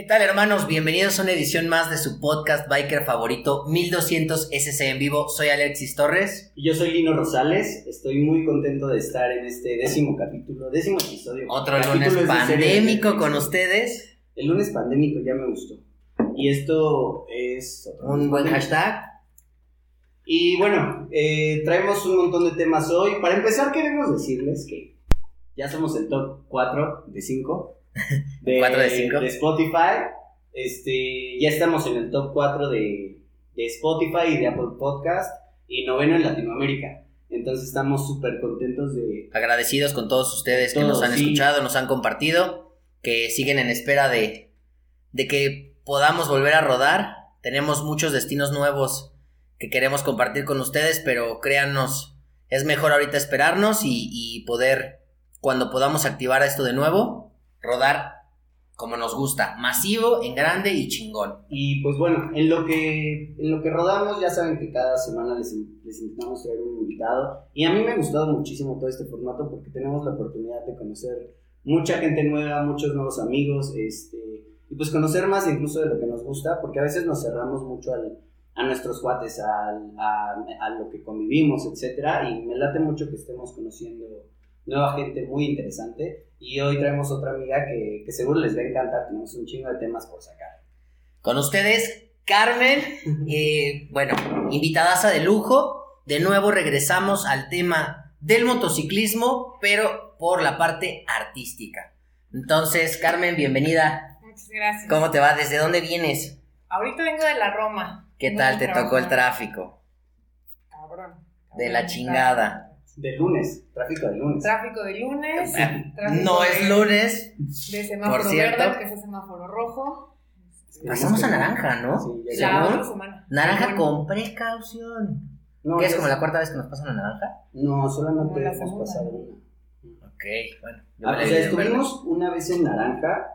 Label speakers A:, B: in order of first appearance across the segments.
A: ¿Qué tal hermanos? Bienvenidos a una edición más de su podcast biker favorito 1200 SC en vivo. Soy Alexis Torres.
B: Y yo soy Lino Rosales. Estoy muy contento de estar en este décimo capítulo, décimo episodio.
A: Otro lunes pandémico con ustedes.
B: El lunes pandémico ya me gustó. Y esto es...
A: Un buen hashtag.
B: Y bueno, eh, traemos un montón de temas hoy. Para empezar queremos decirles que ya somos el top 4 de 5
A: de, 4 de 5
B: de Spotify. Este, ya estamos en el top 4 de, de Spotify y de Apple Podcast y noveno en Latinoamérica. Entonces estamos súper contentos de...
A: Agradecidos con todos ustedes que nos han escuchado, nos han compartido, que siguen en espera de, de que podamos volver a rodar. Tenemos muchos destinos nuevos que queremos compartir con ustedes, pero créannos, es mejor ahorita esperarnos y, y poder, cuando podamos activar esto de nuevo, rodar como nos gusta, masivo, en grande y chingón.
B: Y pues bueno, en lo que, en lo que rodamos, ya saben que cada semana les, les intentamos traer un invitado. Y a mí me ha gustado muchísimo todo este formato porque tenemos la oportunidad de conocer mucha gente nueva, muchos nuevos amigos, este, y pues conocer más incluso de lo que nos gusta, porque a veces nos cerramos mucho al, a nuestros cuates, a, a, lo que convivimos, etcétera, y me late mucho que estemos conociendo nueva gente muy interesante. Y hoy traemos otra amiga que, que seguro les va a encantar. Tenemos un chingo de temas por sacar.
A: Con ustedes, Carmen, eh, bueno, invitadaza de lujo. De nuevo regresamos al tema del motociclismo, pero por la parte artística. Entonces, Carmen, bienvenida.
C: Muchas gracias.
A: ¿Cómo te va? ¿Desde dónde vienes?
C: Ahorita vengo de la Roma.
A: ¿Qué tal te tocó el tráfico?
C: Cabrón.
A: De la chingada.
B: De lunes, tráfico de lunes.
C: Tráfico de lunes.
A: no es lunes.
C: De semáforo por cierto. verde, que es el semáforo rojo.
A: Pasamos a naranja, ¿no?
C: Sí, ya la semana.
A: Naranja con precaución. No, ¿Qué es como la cuarta vez que nos pasan a naranja?
B: No, solamente la hemos pasado una.
A: Ok, bueno.
B: Ah, o sea, estuvimos una vez en naranja,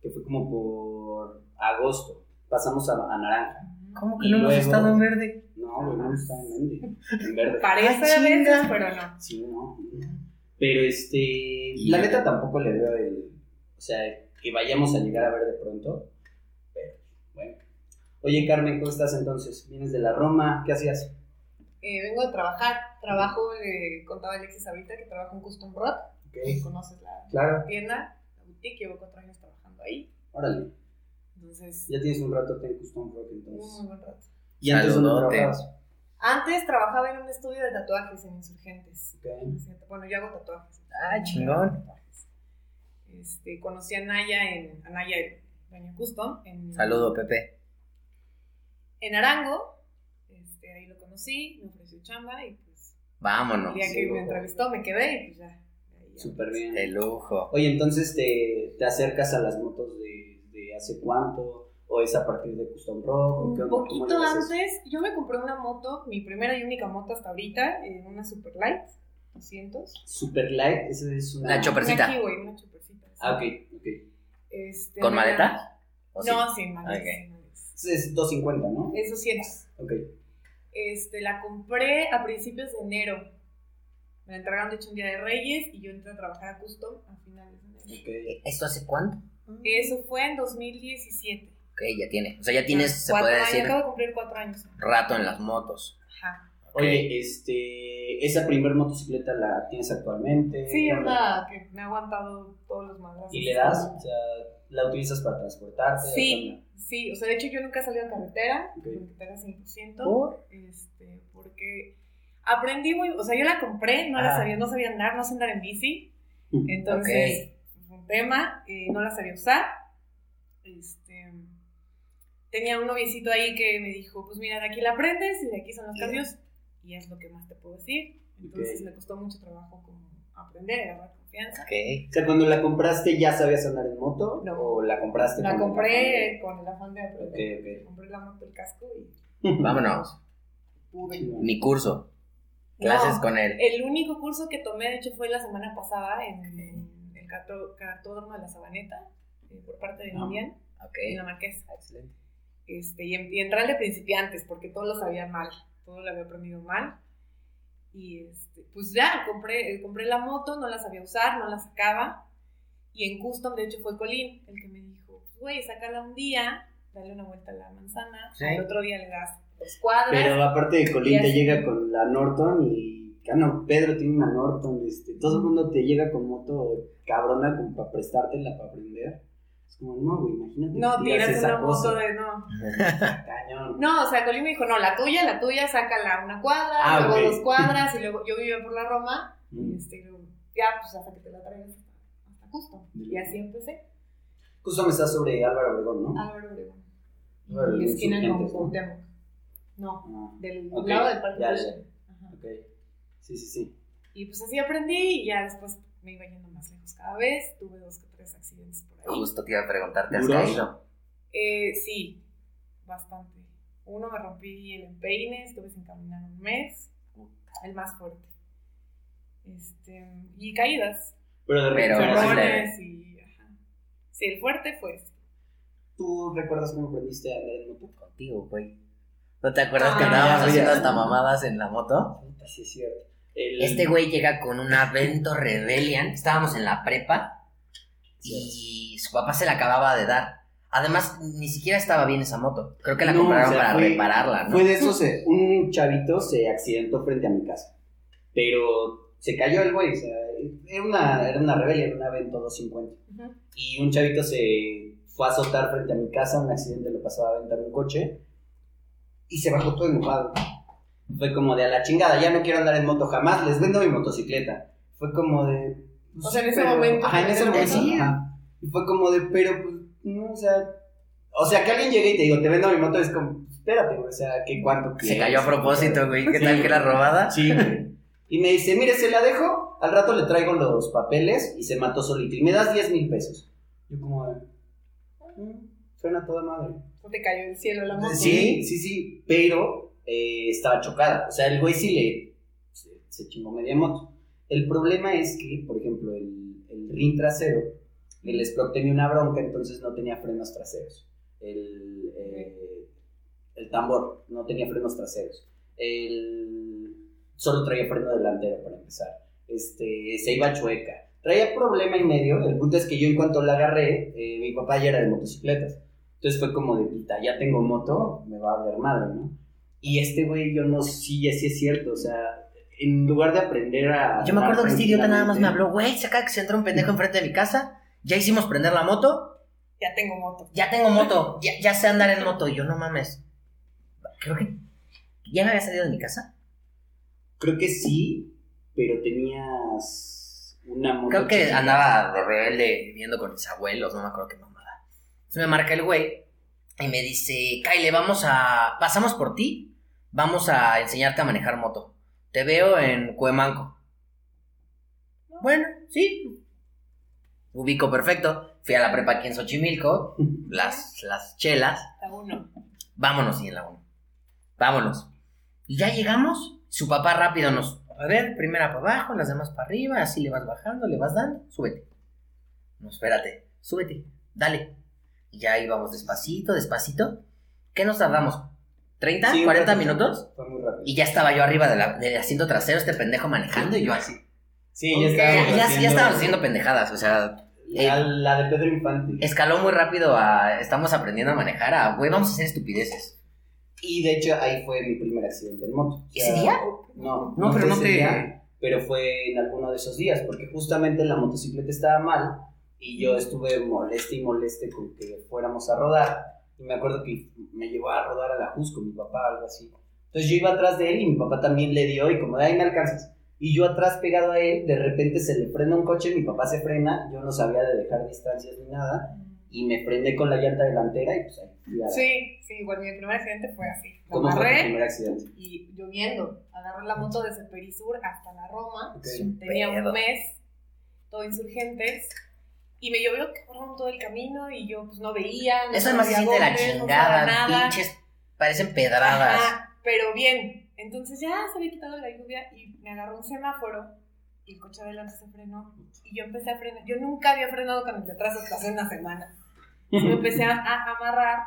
B: que fue como por agosto. Pasamos a, a naranja.
A: ¿Cómo que no hemos estado en verde?
B: No, güey, no está en verde.
C: Parece a veces, pero no.
B: Sí, no. Pero este, la neta tampoco le veo el, o sea, que vayamos a llegar a ver de pronto. Pero, bueno. Oye, Carmen, ¿cómo estás entonces? ¿Vienes de la Roma? ¿Qué hacías?
C: Eh, vengo de trabajar. Trabajo, eh, contaba Alexis ahorita, que trabajo en Custom Rock. Okay. ¿Conoces la,
B: claro.
C: tienda? La boutique, llevo cuatro años trabajando ahí.
B: Órale.
C: Entonces...
B: Ya tienes un rato en Custom Rock, entonces.
C: Muy buen rato.
B: ¿Y antes dónde trabajabas?
C: Antes trabajaba en un estudio de tatuajes en Insurgentes.
B: Okay.
C: Bueno, yo hago tatuajes.
A: Ah, chingón.
C: Este, conocí a Naya en Anaya Baño Custom. En,
A: Saludo, Pepe.
C: En Arango. Este, ahí lo conocí, me ofreció chamba y pues.
A: Vámonos.
C: El día que me entrevistó me quedé y pues ya.
B: Súper bien.
A: De lujo.
B: Oye, entonces te, te acercas a las motos de, de hace cuánto ¿O es a partir de Custom Rock?
C: Un poquito antes, yo me compré una moto, mi primera y única moto hasta ahorita, en una Super Light 200.
B: Super Light, esa es una...
A: Una chopercita.
C: Una Kiwi, una chopercita.
B: Ah, ok, ok.
C: Este,
A: ¿Con maleta?
C: No, sin maleta.
B: Okay. Es 250, ¿no?
C: Es 200.
B: Ok.
C: Este, la compré a principios de enero. Me la entregaron de hecho un día de Reyes y yo entré a trabajar a Custom a finales de enero.
B: Okay.
A: ¿Esto hace cuánto?
C: Eso fue en 2017.
A: Ok, ya tiene. O sea, ya tienes, se puede decir.
C: Acabo de cumplir cuatro años.
A: Rato en las motos.
C: Ajá.
B: Okay. Oye, este, ¿esa primer motocicleta la tienes actualmente?
C: Sí, es la que me ha aguantado todos los madrazos.
B: ¿Y le das? O sea, ¿la utilizas para transportarte?
C: Sí, sí. O sea, de hecho yo nunca he salido a carretera, okay. carretera 100%.
A: ¿Por?
C: Este, porque aprendí muy, o sea, yo la compré, no ah. la sabía, no sabía andar, no sé andar en bici. Entonces, okay. Un tema, eh, no la sabía usar. Este, tenía un noviecito ahí que me dijo, pues mira, de aquí la aprendes y de aquí son los cambios y es lo que más te puedo decir. Entonces okay. me costó mucho trabajo como aprender, agarrar confianza.
A: Okay.
B: O sea, cuando la compraste ya sabías andar en moto
C: no.
B: o la compraste
C: La compré con el afán de aprender.
B: Okay.
C: Compré la moto, el casco y
A: vámonos. Mi curso. Clases
C: no,
A: con él.
C: El único curso que tomé, de hecho, fue la semana pasada en, cartódromo de la Sabaneta, eh, por parte de Lilian,
A: ah, okay.
C: en la Marquesa.
A: Excelente.
C: Este, y, y entrar de principiantes, porque todo lo sabía mal, todo lo había aprendido mal. Y este, pues ya, compré, compré la moto, no la sabía usar, no la sacaba. Y en Custom, de hecho, fue Colín el que me dijo, güey, sácala un día, dale una vuelta a la manzana, el otro día le das dos cuadras.
B: Pero aparte de Colín te llega con la Norton y, ah, no, Pedro tiene una Norton, este, todo el mundo te llega con moto cabrona como para prestártela para aprender. Es como, no, güey, imagínate.
C: No, tienes una moto de no. Cañón. No, o sea, Colín me dijo, no, la tuya, la tuya, sácala una cuadra, ah, luego dos cuadras, y luego yo vivía por la Roma, y este, ya, pues hasta que te la traigas hasta justo. Y así empecé.
B: Justo me estás sobre Álvaro Obregón, ¿no?
C: Álvaro Obregón. Álvaro esquina con Cuauhtémoc. No, ah, del lado del parque. Ya, ya.
B: Ok. Sí, sí, sí.
C: Y pues así aprendí y ya después me iba yendo más lejos cada vez. Tuve dos o tres accidentes por ahí.
A: Justo te iba a preguntar, ¿te has caído?
C: Eh, sí, bastante. Uno me rompí el empeine, estuve sin caminar un mes. El más fuerte. Este, y caídas.
B: Pero de
C: repente. y. Ajá. Sí, el fuerte fue ese.
B: ¿Tú recuerdas cómo aprendiste a andar en moto?
A: Contigo, güey. ¿No te acuerdas que ah, andábamos haciendo hasta mamadas en la moto?
B: Sí, es cierto.
A: Este güey llega con un Avento Rebellion. Estábamos en la prepa. Y su papá se la acababa de dar. Además, ni siquiera estaba bien esa moto. Creo que la compraron para repararla, ¿no?
B: Fue de esos, un chavito se accidentó frente a mi casa. Pero se cayó el güey, o sea, era una, era una rebelión, era un Avento 250. Y un chavito se fue a azotar frente a mi casa, un accidente lo pasaba a aventar un coche y se bajó todo enojado. Fue como de a la chingada, ya no quiero andar en moto jamás, les vendo mi motocicleta. Fue como de.
C: Pues o sea, en ese momento.
B: Ajá, en ese momento. Y fue como de, pero pues, no, o sea. O sea, que alguien llegue y te digo, te vendo mi moto, es como, espérate, güey, o sea, ¿qué cuánto
A: Se cayó a propósito, güey, ¿qué tal que era robada?
B: Sí, y me dice, mire, se la dejo, al rato le traigo los papeles y se mató solito. Y me das 10 mil pesos. Yo como, mm, suena toda madre.
C: ¿No te cayó el cielo la moto?
B: Sí, sí, sí, pero eh, estaba chocada. O sea, el güey sí le, se, chingó media moto. El problema es que, por ejemplo, el, el rin trasero, el Sprock tenía una bronca, entonces no tenía frenos traseros. El, eh, el tambor no tenía frenos traseros. El solo traía freno delantero para empezar. Este, se iba chueca. Traía problema y medio. El punto es que yo en cuanto la agarré, eh, mi papá ya era de motocicletas. Entonces fue como de puta, ya tengo moto, me va a ver madre, ¿no? Y este güey, yo no, sí, sí es cierto, o sea, en lugar de aprender a...
A: Yo me acuerdo que este idiota nada más me habló, güey, se acaba que se entró un pendejo enfrente de mi casa, ya hicimos prender la moto.
C: Ya tengo moto.
A: Ya tengo moto, ya, ya sé andar en moto. Y yo, no mames, creo que ya me había salido de mi casa.
B: Creo que sí, pero tenías una
A: moto. Creo que andaba de rebelde viviendo con mis abuelos, no me acuerdo qué mamada. Entonces me marca el güey y me dice, Kyle, vamos a. Pasamos por ti, vamos a enseñarte a manejar moto. Te veo en Cuemanco. Bueno, sí. Ubico perfecto. Fui a la prepa aquí en Xochimilco. las, las chelas.
C: La uno.
A: Vámonos, sí, en la 1. Vámonos. Y ya llegamos su papá rápido nos, a ver, primera para abajo, las demás para arriba, así le vas bajando, le vas dando, súbete. No, espérate, súbete, dale. Y ya íbamos despacito, despacito. ¿Qué nos tardamos? ¿30, 40 minutos?
B: Fue muy rápido.
A: Y ya estaba yo arriba del asiento trasero, este pendejo manejando, y yo así.
B: Sí, ya estábamos
A: ya, haciendo... ya, estábamos haciendo pendejadas, o sea...
B: La, eh, la de Pedro Infante.
A: Escaló muy rápido a... Estamos aprendiendo a manejar a... Güey, vamos a hacer estupideces.
B: Y de hecho ahí fue mi primer accidente en moto.
A: ¿Ese día?
B: No, no, pero no te... pero fue en alguno de esos días, porque justamente la motocicleta estaba mal y yo estuve moleste y moleste con que fuéramos a rodar. Y me acuerdo que me llevó a rodar a la Jusco, mi papá, algo así. Entonces yo iba atrás de él y mi papá también le dio y como de ahí me alcanzas. Y yo atrás pegado a él, de repente se le frena un coche, mi papá se frena, yo no sabía de dejar distancias ni nada y me prende con la llanta delantera y pues ahí.
C: Sí, sí, igual mi primer accidente fue así.
B: Me ¿Cómo fue tu primer accidente?
C: Y lloviendo, agarré la moto desde Perisur hasta la Roma, tenía un mes, todo insurgentes, y me llovió cabrón todo el camino y yo pues no veía.
A: No Eso además se siente la chingada, pinches, parecen pedradas.
C: pero bien, entonces ya se había quitado la lluvia y me agarró un semáforo y el coche adelante se frenó y yo empecé a frenar. Yo nunca había frenado con el de atrás hasta hace una semana. Me empecé a, amarrar,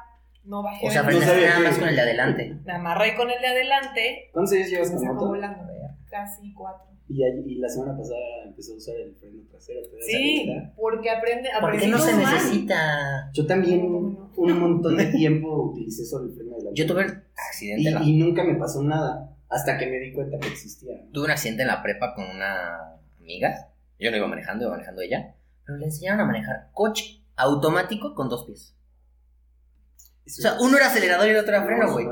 C: no bajé.
A: O sea, frenaste nada más con el de adelante.
C: Me amarré con el de adelante.
B: ¿Cuántos años llevas con
C: moto? volando, casi cuatro.
B: Y, y, la semana pasada empezó a usar el freno trasero.
C: sí, porque aprende.
A: ¿Por qué no se necesita?
B: Yo también un montón de tiempo utilicé solo el freno de la
A: Yo tuve un accidente.
B: Y, y, nunca me pasó nada hasta que me di cuenta que existía.
A: Tuve un accidente en la prepa con una amiga. Yo no iba manejando, iba manejando ella. Pero le enseñaron a manejar coche automático con dos pies. o sea, uno era acelerador y el otro era freno, güey.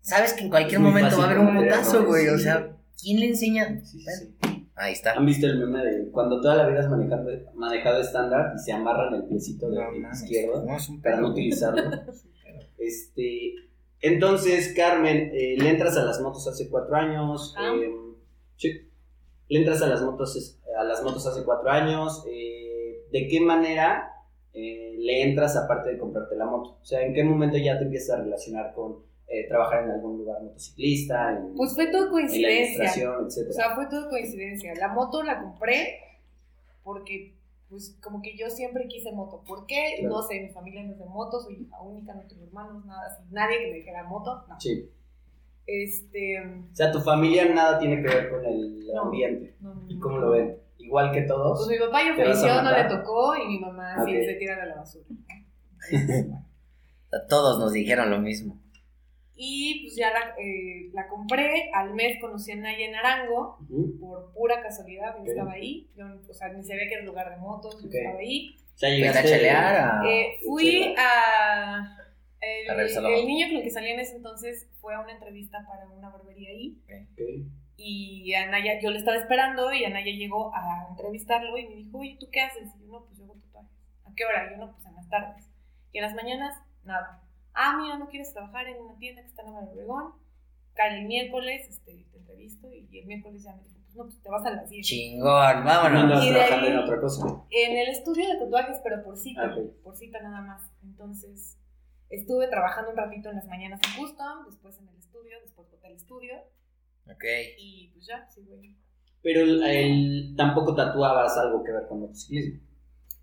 A: Sabes que en cualquier momento va a haber un putazo, güey. O sea, ¿quién le enseña? Sí, sí. Ahí está.
B: ¿Han visto el meme de cuando toda la vida has manejado, manejado estándar y se amarran el piecito de izquierdo para no utilizarlo? este, entonces, Carmen, eh, le entras a las motos hace cuatro años. Ah. Sí. Le entras a las motos, a las motos hace cuatro años. Eh, ¿De qué manera eh, le entras aparte de comprarte la moto? O sea, ¿en qué momento ya te empiezas a relacionar con eh, trabajar en algún lugar motociclista. En,
C: pues fue todo coincidencia.
B: En la etc.
C: O sea, fue todo coincidencia. La moto la compré porque, pues, como que yo siempre quise moto. ¿Por qué? No sé, mi familia no es de motos, soy hija única, no tengo hermanos, nada así. Nadie que me dijera moto, no.
B: Sí.
C: Este.
B: O sea, tu familia nada tiene que ver con el ambiente. ¿Y cómo lo ven? Igual que todos.
C: Pues mi papá yo falleció, no le tocó, y mi mamá sí se tira a la basura.
A: Todos nos dijeron lo mismo.
C: Y pues ya la, eh, la, compré, al mes conocí a Naya en Arango, por pura casualidad, yo estaba ahí, yo, o sea, ni sabía que era el lugar de motos, yo estaba ahí.
A: Sea, llegaste a chelear
C: eh, fui a... El, el, niño con el que salí en ese entonces fue a una entrevista para una barbería ahí. Y Anaya, yo le estaba esperando y Anaya llegó a entrevistarlo y me dijo, oye, ¿tú qué haces? Y yo, no, pues yo hago tatuajes. ¿A qué hora? Y yo, no, pues en las tardes. Y en las mañanas, nada ah, mira, no quieres trabajar en una tienda que está en Nueva Obregón, el miércoles este, te entrevisto y el miércoles ya me dijo, pues no, pues te vas a las 10.
A: Chingón, vámonos.
B: Y trabajando en otra cosa.
C: En el estudio de tatuajes, pero por cita, ah, por cita nada más. Entonces, estuve trabajando un ratito en las mañanas en Custom, después en el estudio, después hotel estudio.
A: Ok.
C: Y pues ya, sí, güey.
B: Pero el, tampoco tatuabas algo que ver con motociclismo.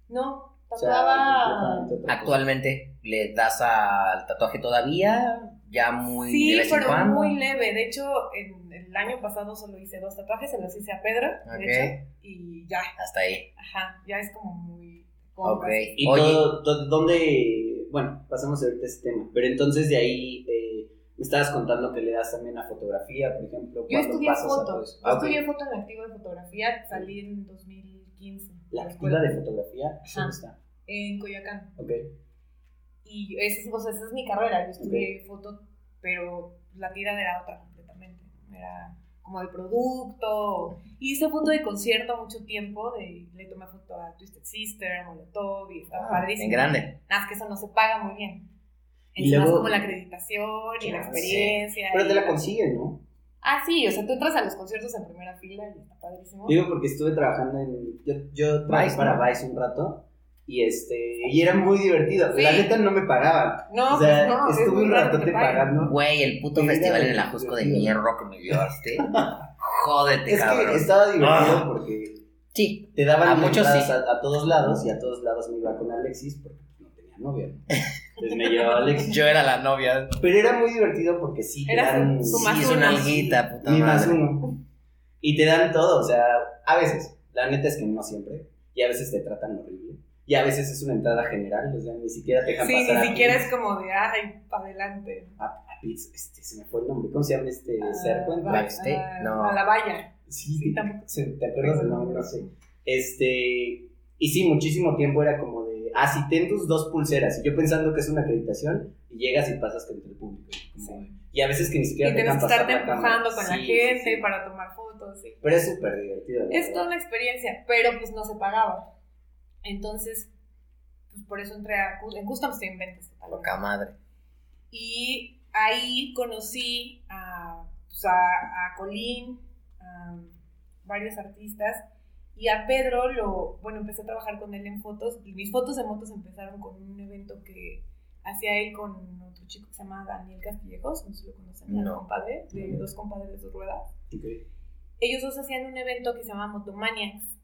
C: No, Tatuaba.
A: Actualmente le das al tatuaje todavía, ya muy.
C: Sí, pero muy leve. De hecho, en el año pasado solo hice dos tatuajes, se los hice a Pedro, de hecho, y ya.
A: Hasta ahí.
C: Ajá, ya es como muy.
A: ok.
B: ¿Y todo, dónde? Bueno, pasamos ahorita ese tema, pero entonces de ahí. Eh, me estabas contando que le das también a fotografía, por ejemplo.
C: Yo estudié foto. Yo ah, estudié foto en activo de fotografía, salí en 2015.
B: ¿La activa de fotografía? ¿Dónde está?
C: En Coyoacán.
B: Ok.
C: Y esa, o esa es mi carrera. Yo estudié foto, pero la tira era otra completamente. Era como de producto. Hice foto de concierto mucho tiempo. De, le tomé foto a Twisted Sister, a Molotov y estaba ah, padrísimo.
A: En grande.
C: Nada, es que eso no se paga muy bien. Es más como la acreditación y la experiencia.
B: Pero te la consiguen, ¿no?
C: Ah, sí, o sea, tú entras a los conciertos en primera fila y está padrísimo.
B: Digo, porque estuve trabajando en. Yo, yo trabajé para Vice un rato. Y este, y era muy divertido. La neta no me pagaban.
C: No,
B: o sea, no, estuve un rato te pagando.
A: Güey, el puto festival en el Ajusco de mierda que me llevaste. Jódete,
B: es
A: cabrón.
B: que estaba divertido ah. porque.
A: Sí.
B: Te daban a muchos sí. a, todos lados y a todos lados me iba con Alexis porque no tenía novia. Entonces me llevaba Alexis.
A: Yo era la novia.
B: Pero era muy divertido porque sí te
C: era
B: dan.
C: Su, sí,
A: es una alguita, puta
B: madre. más uno. Y te dan todo, o sea, a veces. La neta es que no siempre. Y a veces te tratan horrible. Y a veces es una entrada general, o sea, ni siquiera te dejan
C: sí,
B: pasar.
C: Sí, ni siquiera es como de, ay, para adelante.
B: A, a este, se me fue el nombre, ¿cómo se llama este ah, cerco?
A: Ah,
C: no. A la valla.
B: Sí, sí tampoco. ¿Te acuerdas del nombre? No sé. Este, y sí, muchísimo tiempo era como de, ah, si ten tus dos pulseras, y yo pensando que es una acreditación, y llegas y pasas con el público. Y a veces que ni siquiera
C: y te que estarte empujando con la gente para tomar fotos. Sí.
B: Pero es súper divertido.
C: Es toda una experiencia, pero pues no se pagaba. Entonces, pues por eso entré a en Custom estoy en ventas.
A: Loca madre.
C: Y ahí conocí a, pues a, a Colín, a varios artistas, y a Pedro lo, bueno, empecé a trabajar con él en fotos, y mis fotos de motos empezaron con un evento que hacía él con otro chico que se llama Daniel Castillejos, no sé si lo conocen, no. compadre, de dos compadres de dos ruedas. Ellos dos hacían un evento que se llama Motomaniacs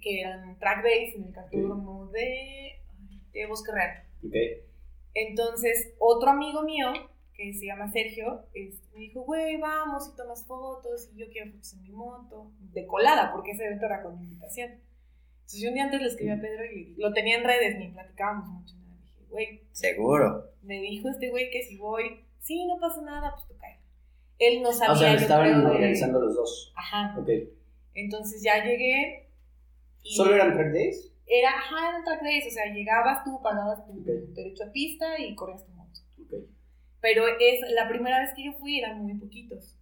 C: que eran track days en el cartódromo de, de Bosque Real. Entonces, otro amigo mío, que se llama Sergio, este, me dijo, güey, vamos y tomas fotos, y yo quiero fotos en mi moto, de colada, porque ese evento era con invitación. Entonces yo un día antes le escribí a Pedro y lo tenía en redes, ni platicábamos mucho. Nada. Dije, güey.
A: Seguro.
C: Me dijo este güey que si voy, sí, no pasa nada, pues tú cae. Él no sabía.
B: O sea, estaban organizando los dos.
C: Ajá.
B: Ok.
C: Entonces ya llegué.
B: Y ¿Solo eran track days?
C: Era, ajá, eran track days. O sea, llegabas tú, pagabas tu derecho a pista y corrías tu. Pero es, la primera vez que yo fui eran muy poquitos.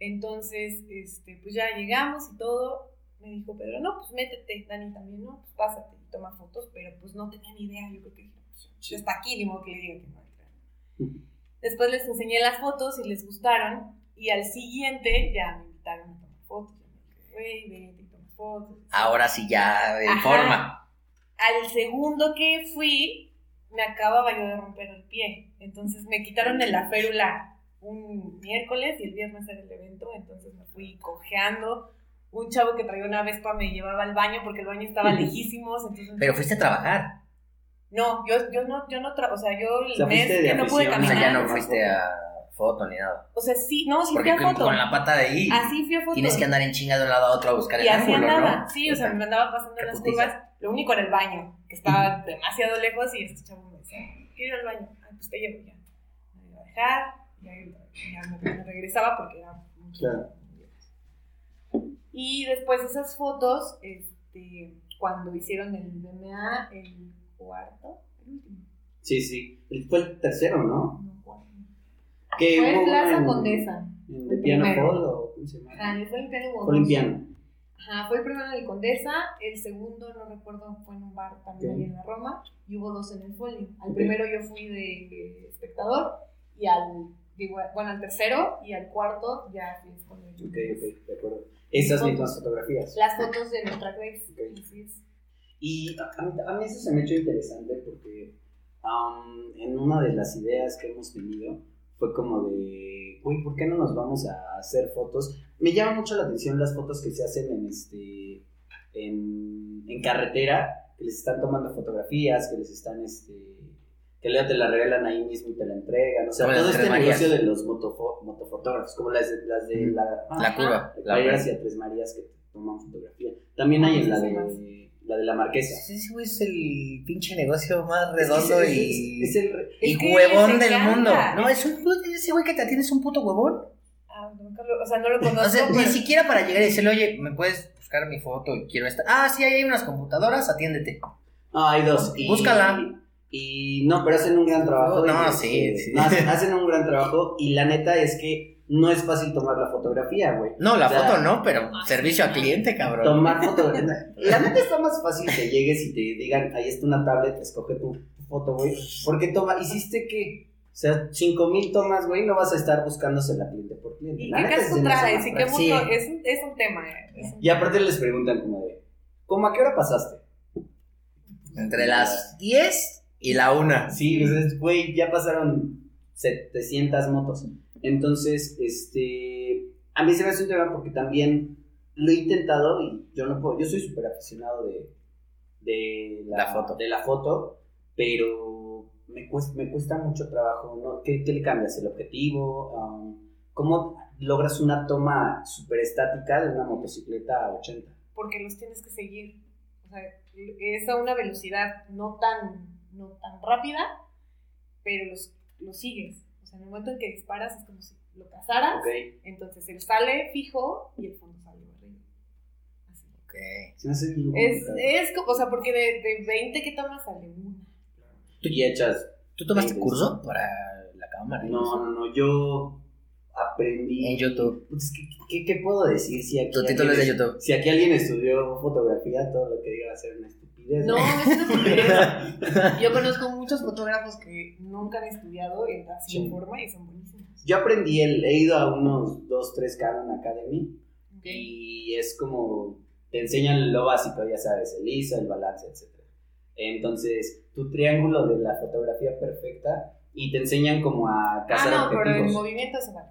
C: Entonces, este, pues ya llegamos y todo. Me dijo Pedro, no, pues métete, Dani también, no, pues pásate y toma fotos, pero pues no tenía ni idea. Yo creo que pues, está aquí, ni modo que le diga que no. Después les enseñé las fotos y les gustaron. Y al siguiente ya me invitaron a tomar fotos. Güey, vete y tomas fotos.
A: Ahora sí ya en forma.
C: Al segundo que fui, me acababa yo de romper el pie. Entonces me quitaron de la férula un miércoles y el viernes era el evento. Entonces me fui cojeando. Un chavo que traía una Vespa me llevaba al baño porque el baño estaba lejísimos. Entonces,
A: Pero fuiste a trabajar.
C: No, yo, yo no, yo no, o sea, yo el mes que no pude caminar.
A: O sea, ya no fuiste a foto ni nada.
C: O sea, sí, no, sí fui a foto.
A: con la pata de ahí.
C: Así fui a foto.
A: Tienes que andar en chinga de un lado a otro a buscar el
C: y así
A: ángulo,
C: andaba.
A: ¿no?
C: Sí, o sea, me andaba pasando las curvas. Lo único era el baño, que estaba demasiado lejos y este chavo me decía, quiero ir al baño. Ay, pues te llevo ya. Me iba a dejar, y ya me, regresaba porque era mucho.
B: Claro.
C: Y después esas fotos, este, cuando hicieron el DNA, el cuarto, el último.
B: Sí, sí. Fue el tercero, ¿no?
C: No, cuarto.
B: Que
C: Fue en Plaza Condesa.
B: ¿En
C: el
B: el piano o cómo se llama?
C: Ajá, fue el hubo
B: Fue piano.
C: Ajá, fue el primero en el Condesa, el segundo, no recuerdo, fue en un bar también ahí en la Roma, y hubo dos en el Folio. Al
B: Ok.
C: primero yo fui de espectador, y al, digo, bueno, al tercero y al cuarto ya fui
B: Ok, ok, de acuerdo. Esas
C: Fotos.
B: mismas fotografías.
C: Las fotos de nuestra Grace.
B: Ok.
C: Así es.
B: Y a, a mí, a mí eso se me ha hecho interesante porque um, en una de las ideas que hemos tenido fue como de, uy, ¿por qué no nos vamos a hacer fotos? Me llama mucho la atención las fotos que se hacen en este en, en carretera, que les están tomando fotografías, que les están este que luego te la regalan ahí mismo y te la entregan, o sea,
A: Como
B: todo este
A: Marías.
B: negocio de los motofo- motofotógrafos, como las de, las de la,
A: La curva.
B: la Tres Marías que toman fotografía. También hay en la de, la de la Marquesa.
A: Ese güey es el pinche negocio más redondo
B: Es- es-
A: y,
B: es el
A: y
C: Es que
A: huevón del
C: encanta.
A: mundo. No, es un ese güey que te atiende es un puto huevón.
C: Ah, nunca lo, o sea, no lo conozco.
A: O sea, ni siquiera para llegar y decirle, oye, ¿me puedes buscar mi foto y quiero esta? Ah, sí, ahí hay unas computadoras, atiéndete.
B: No, hay dos. Y,
A: Búscala.
B: Y no, pero hacen un gran trabajo.
A: No, sí, sí.
B: no, hacen, hacen un gran trabajo y la neta es que no es fácil tomar la fotografía, güey.
A: No, la
B: O sea,
A: foto no, pero servicio al cliente, cabrón.
B: Tomar fotografía. La neta está más fácil que llegues y te digan, ahí está una tablet, escoge tu, foto, güey. Porque toma, hiciste qué? O sea, cinco mil tomas, güey, no vas a estar buscándosela cliente por cliente.
C: ¿Y
B: La
C: qué traes?
B: más
C: ¿Y qué?
A: Sí.
C: Es, un- es un tema, eh, es un
B: Y aparte les preguntan como de, ¿cómo a qué hora pasaste?
A: Entre las 10 y la 1.
B: Sí, pues güey, ya pasaron 700 motos. Entonces, este, a mí se me hace un tema porque también lo he intentado y yo no puedo, yo soy súper aficionado de, de
A: La foto.
B: de la foto, pero me cuesta, me cuesta mucho trabajo, ¿no? ¿Qué, qué le cambias? ¿El objetivo? Um, ¿Cómo logras una toma súper estática de una motocicleta a 80?
C: porque los tienes que seguir. O sea, es a una velocidad no tan, no tan rápida, pero los, los sigues. O sea, en el momento en que disparas es como si lo cazaras,
B: Ok,
C: entonces él sale fijo y el fondo sale arriba. Así.
A: Ok.
B: se me hace bien
C: Es, es, como- o sea, porque de, de 20 que tomas sale una.
B: Y echas
A: ¿Tú tomaste curso para la cámara?
B: No, no, no, yo aprendí.
A: En YouTube.
B: Pues, ¿qué, qué, qué puedo decir si aquí.
A: Tu título es de YouTube.
B: Si aquí alguien estudió fotografía, todo lo que diga va a ser una estupidez.
C: No,
B: ¿no?
C: es una estupidez. Yo conozco muchos fotógrafos que nunca han estudiado en así
B: Sí.
C: en forma y son buenísimos.
B: Yo aprendí, el, he ido a unos 2, 3 Canon Academy
C: Ok.
B: y es como. Te enseñan lo básico, ya sabes, el ISO, el balance, etc. Entonces, tu triángulo de la fotografía perfecta y te enseñan como a cazar
C: Ah, no, pero el
B: objetivos.
C: movimiento se más.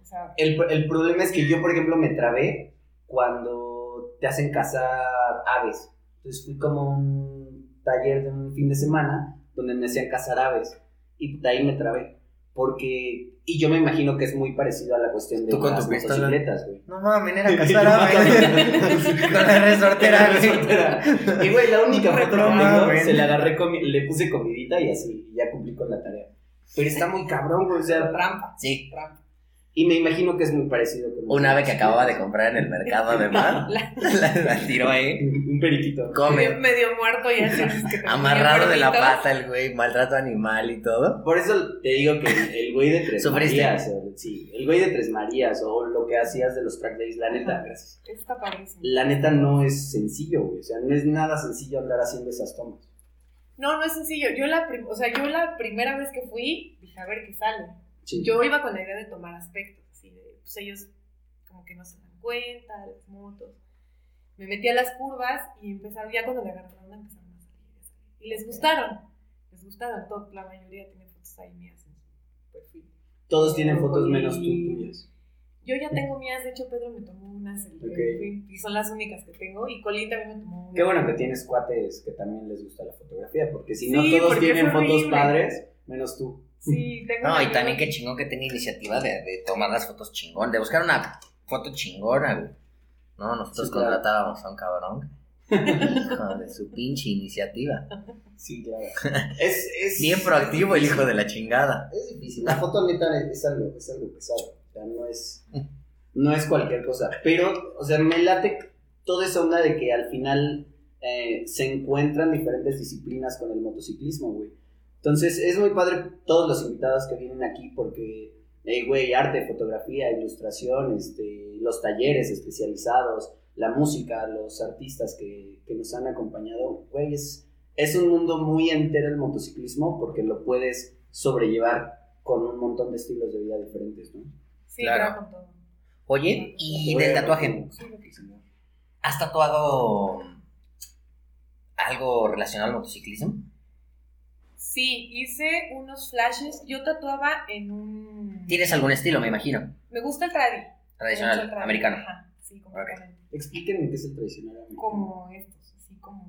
C: O sea,
B: El, el problema es que yo, por ejemplo, me trabé cuando te hacen cazar aves. Entonces fui como a un taller de un fin de semana donde me hacían cazar aves y de ahí me trabé. porque y yo me imagino que es muy parecido a la cuestión de
A: ¿Tú con
B: las motocicletas, güey.
A: No mames, era casada, güey. con la resortera, güey.
B: Resortera. Y güey, la única foto que se la agarré, comi- le puse comidita y así, y ya cumplí con la tarea. Pero está muy cabrón, güey, o sea,
C: Trampa,
A: Sí,
C: trampa.
B: Y me imagino que es muy parecido con
A: un ave que acababa de comprar en el mercado, además.
C: La-
A: La, la tiró ahí.
B: Un periquito.
C: medio,
A: Come.
C: medio muerto y así.
A: Amarrado de la pata el güey, maltrato animal y todo.
B: Por eso te digo que el, el güey de Tres
A: Sufriste.
B: Marías, o- sí, el güey de Tres Marías, o lo que hacías de los track days, la neta, gracias.
C: Está padrísimo.
B: La neta no es sencillo, güey, o sea, no es nada sencillo andar haciendo esas tomas.
C: No, no es sencillo. Yo la, prim- o sea, yo la primera vez que fui, dije, a ver qué sale.
B: Sí.
C: Yo iba con la idea de tomar aspectos, así de, pues ellos como que no se dan cuenta, las motos. Me metí a las curvas y empezaron, ya cuando le agarraron, empezaron a salir, a salir. Y les gustaron, les gustaron, todo, la mayoría tiene fotos ahí mías en su perfil.
B: Todos tienen fotos menos tú tuyas.
C: Yo ya tengo mías, de hecho Pedro me tomó unas el-
B: Ok.
C: el- y son las únicas que tengo, y Colín también me tomó
B: Qué
C: una.
B: bueno que tienes cuates que también les gusta la fotografía, porque si no
C: Sí,
B: todos tienen fotos padres, menos tú.
C: Sí, tengo
A: No, y también qué chingón que tenga iniciativa de, de tomar las fotos chingón, de buscar una foto chingona, güey. No, nosotros
B: Sí, claro.
A: contratábamos a un cabrón. Hijo de su pinche iniciativa.
B: Sí, claro. Es, es,
A: Bien proactivo el hijo de la chingada.
B: Es difícil. La foto neta es, es algo, es algo pesado. O sea, no es, no es cualquier cosa. Pero, o sea, me late toda esa onda de que al final eh, se encuentran diferentes disciplinas con el motociclismo, güey. Entonces, es muy padre todos los invitados que vienen aquí porque, eh, güey, arte, fotografía, ilustración, este, los talleres especializados, la música, los artistas que, que nos han acompañado, güey, es, es un mundo muy entero el motociclismo porque lo puedes sobrellevar con un montón de estilos de vida diferentes, ¿no?
C: Sí,
A: Claro.
C: claro.
A: Oye, y del
B: a-
A: tatuaje,
C: Sí, lo que hicimos.
A: ¿has tatuado algo relacionado al motociclismo?
C: Sí, hice unos flashes. Yo tatuaba en un.
A: Tienes algún estilo, me imagino.
C: Me gusta el tradi.
A: Tradicional,
C: el tradi.
A: americano.
C: Ajá, sí, completamente.
B: Explíquenme qué es el tradicional americano.
C: Como estos, así como.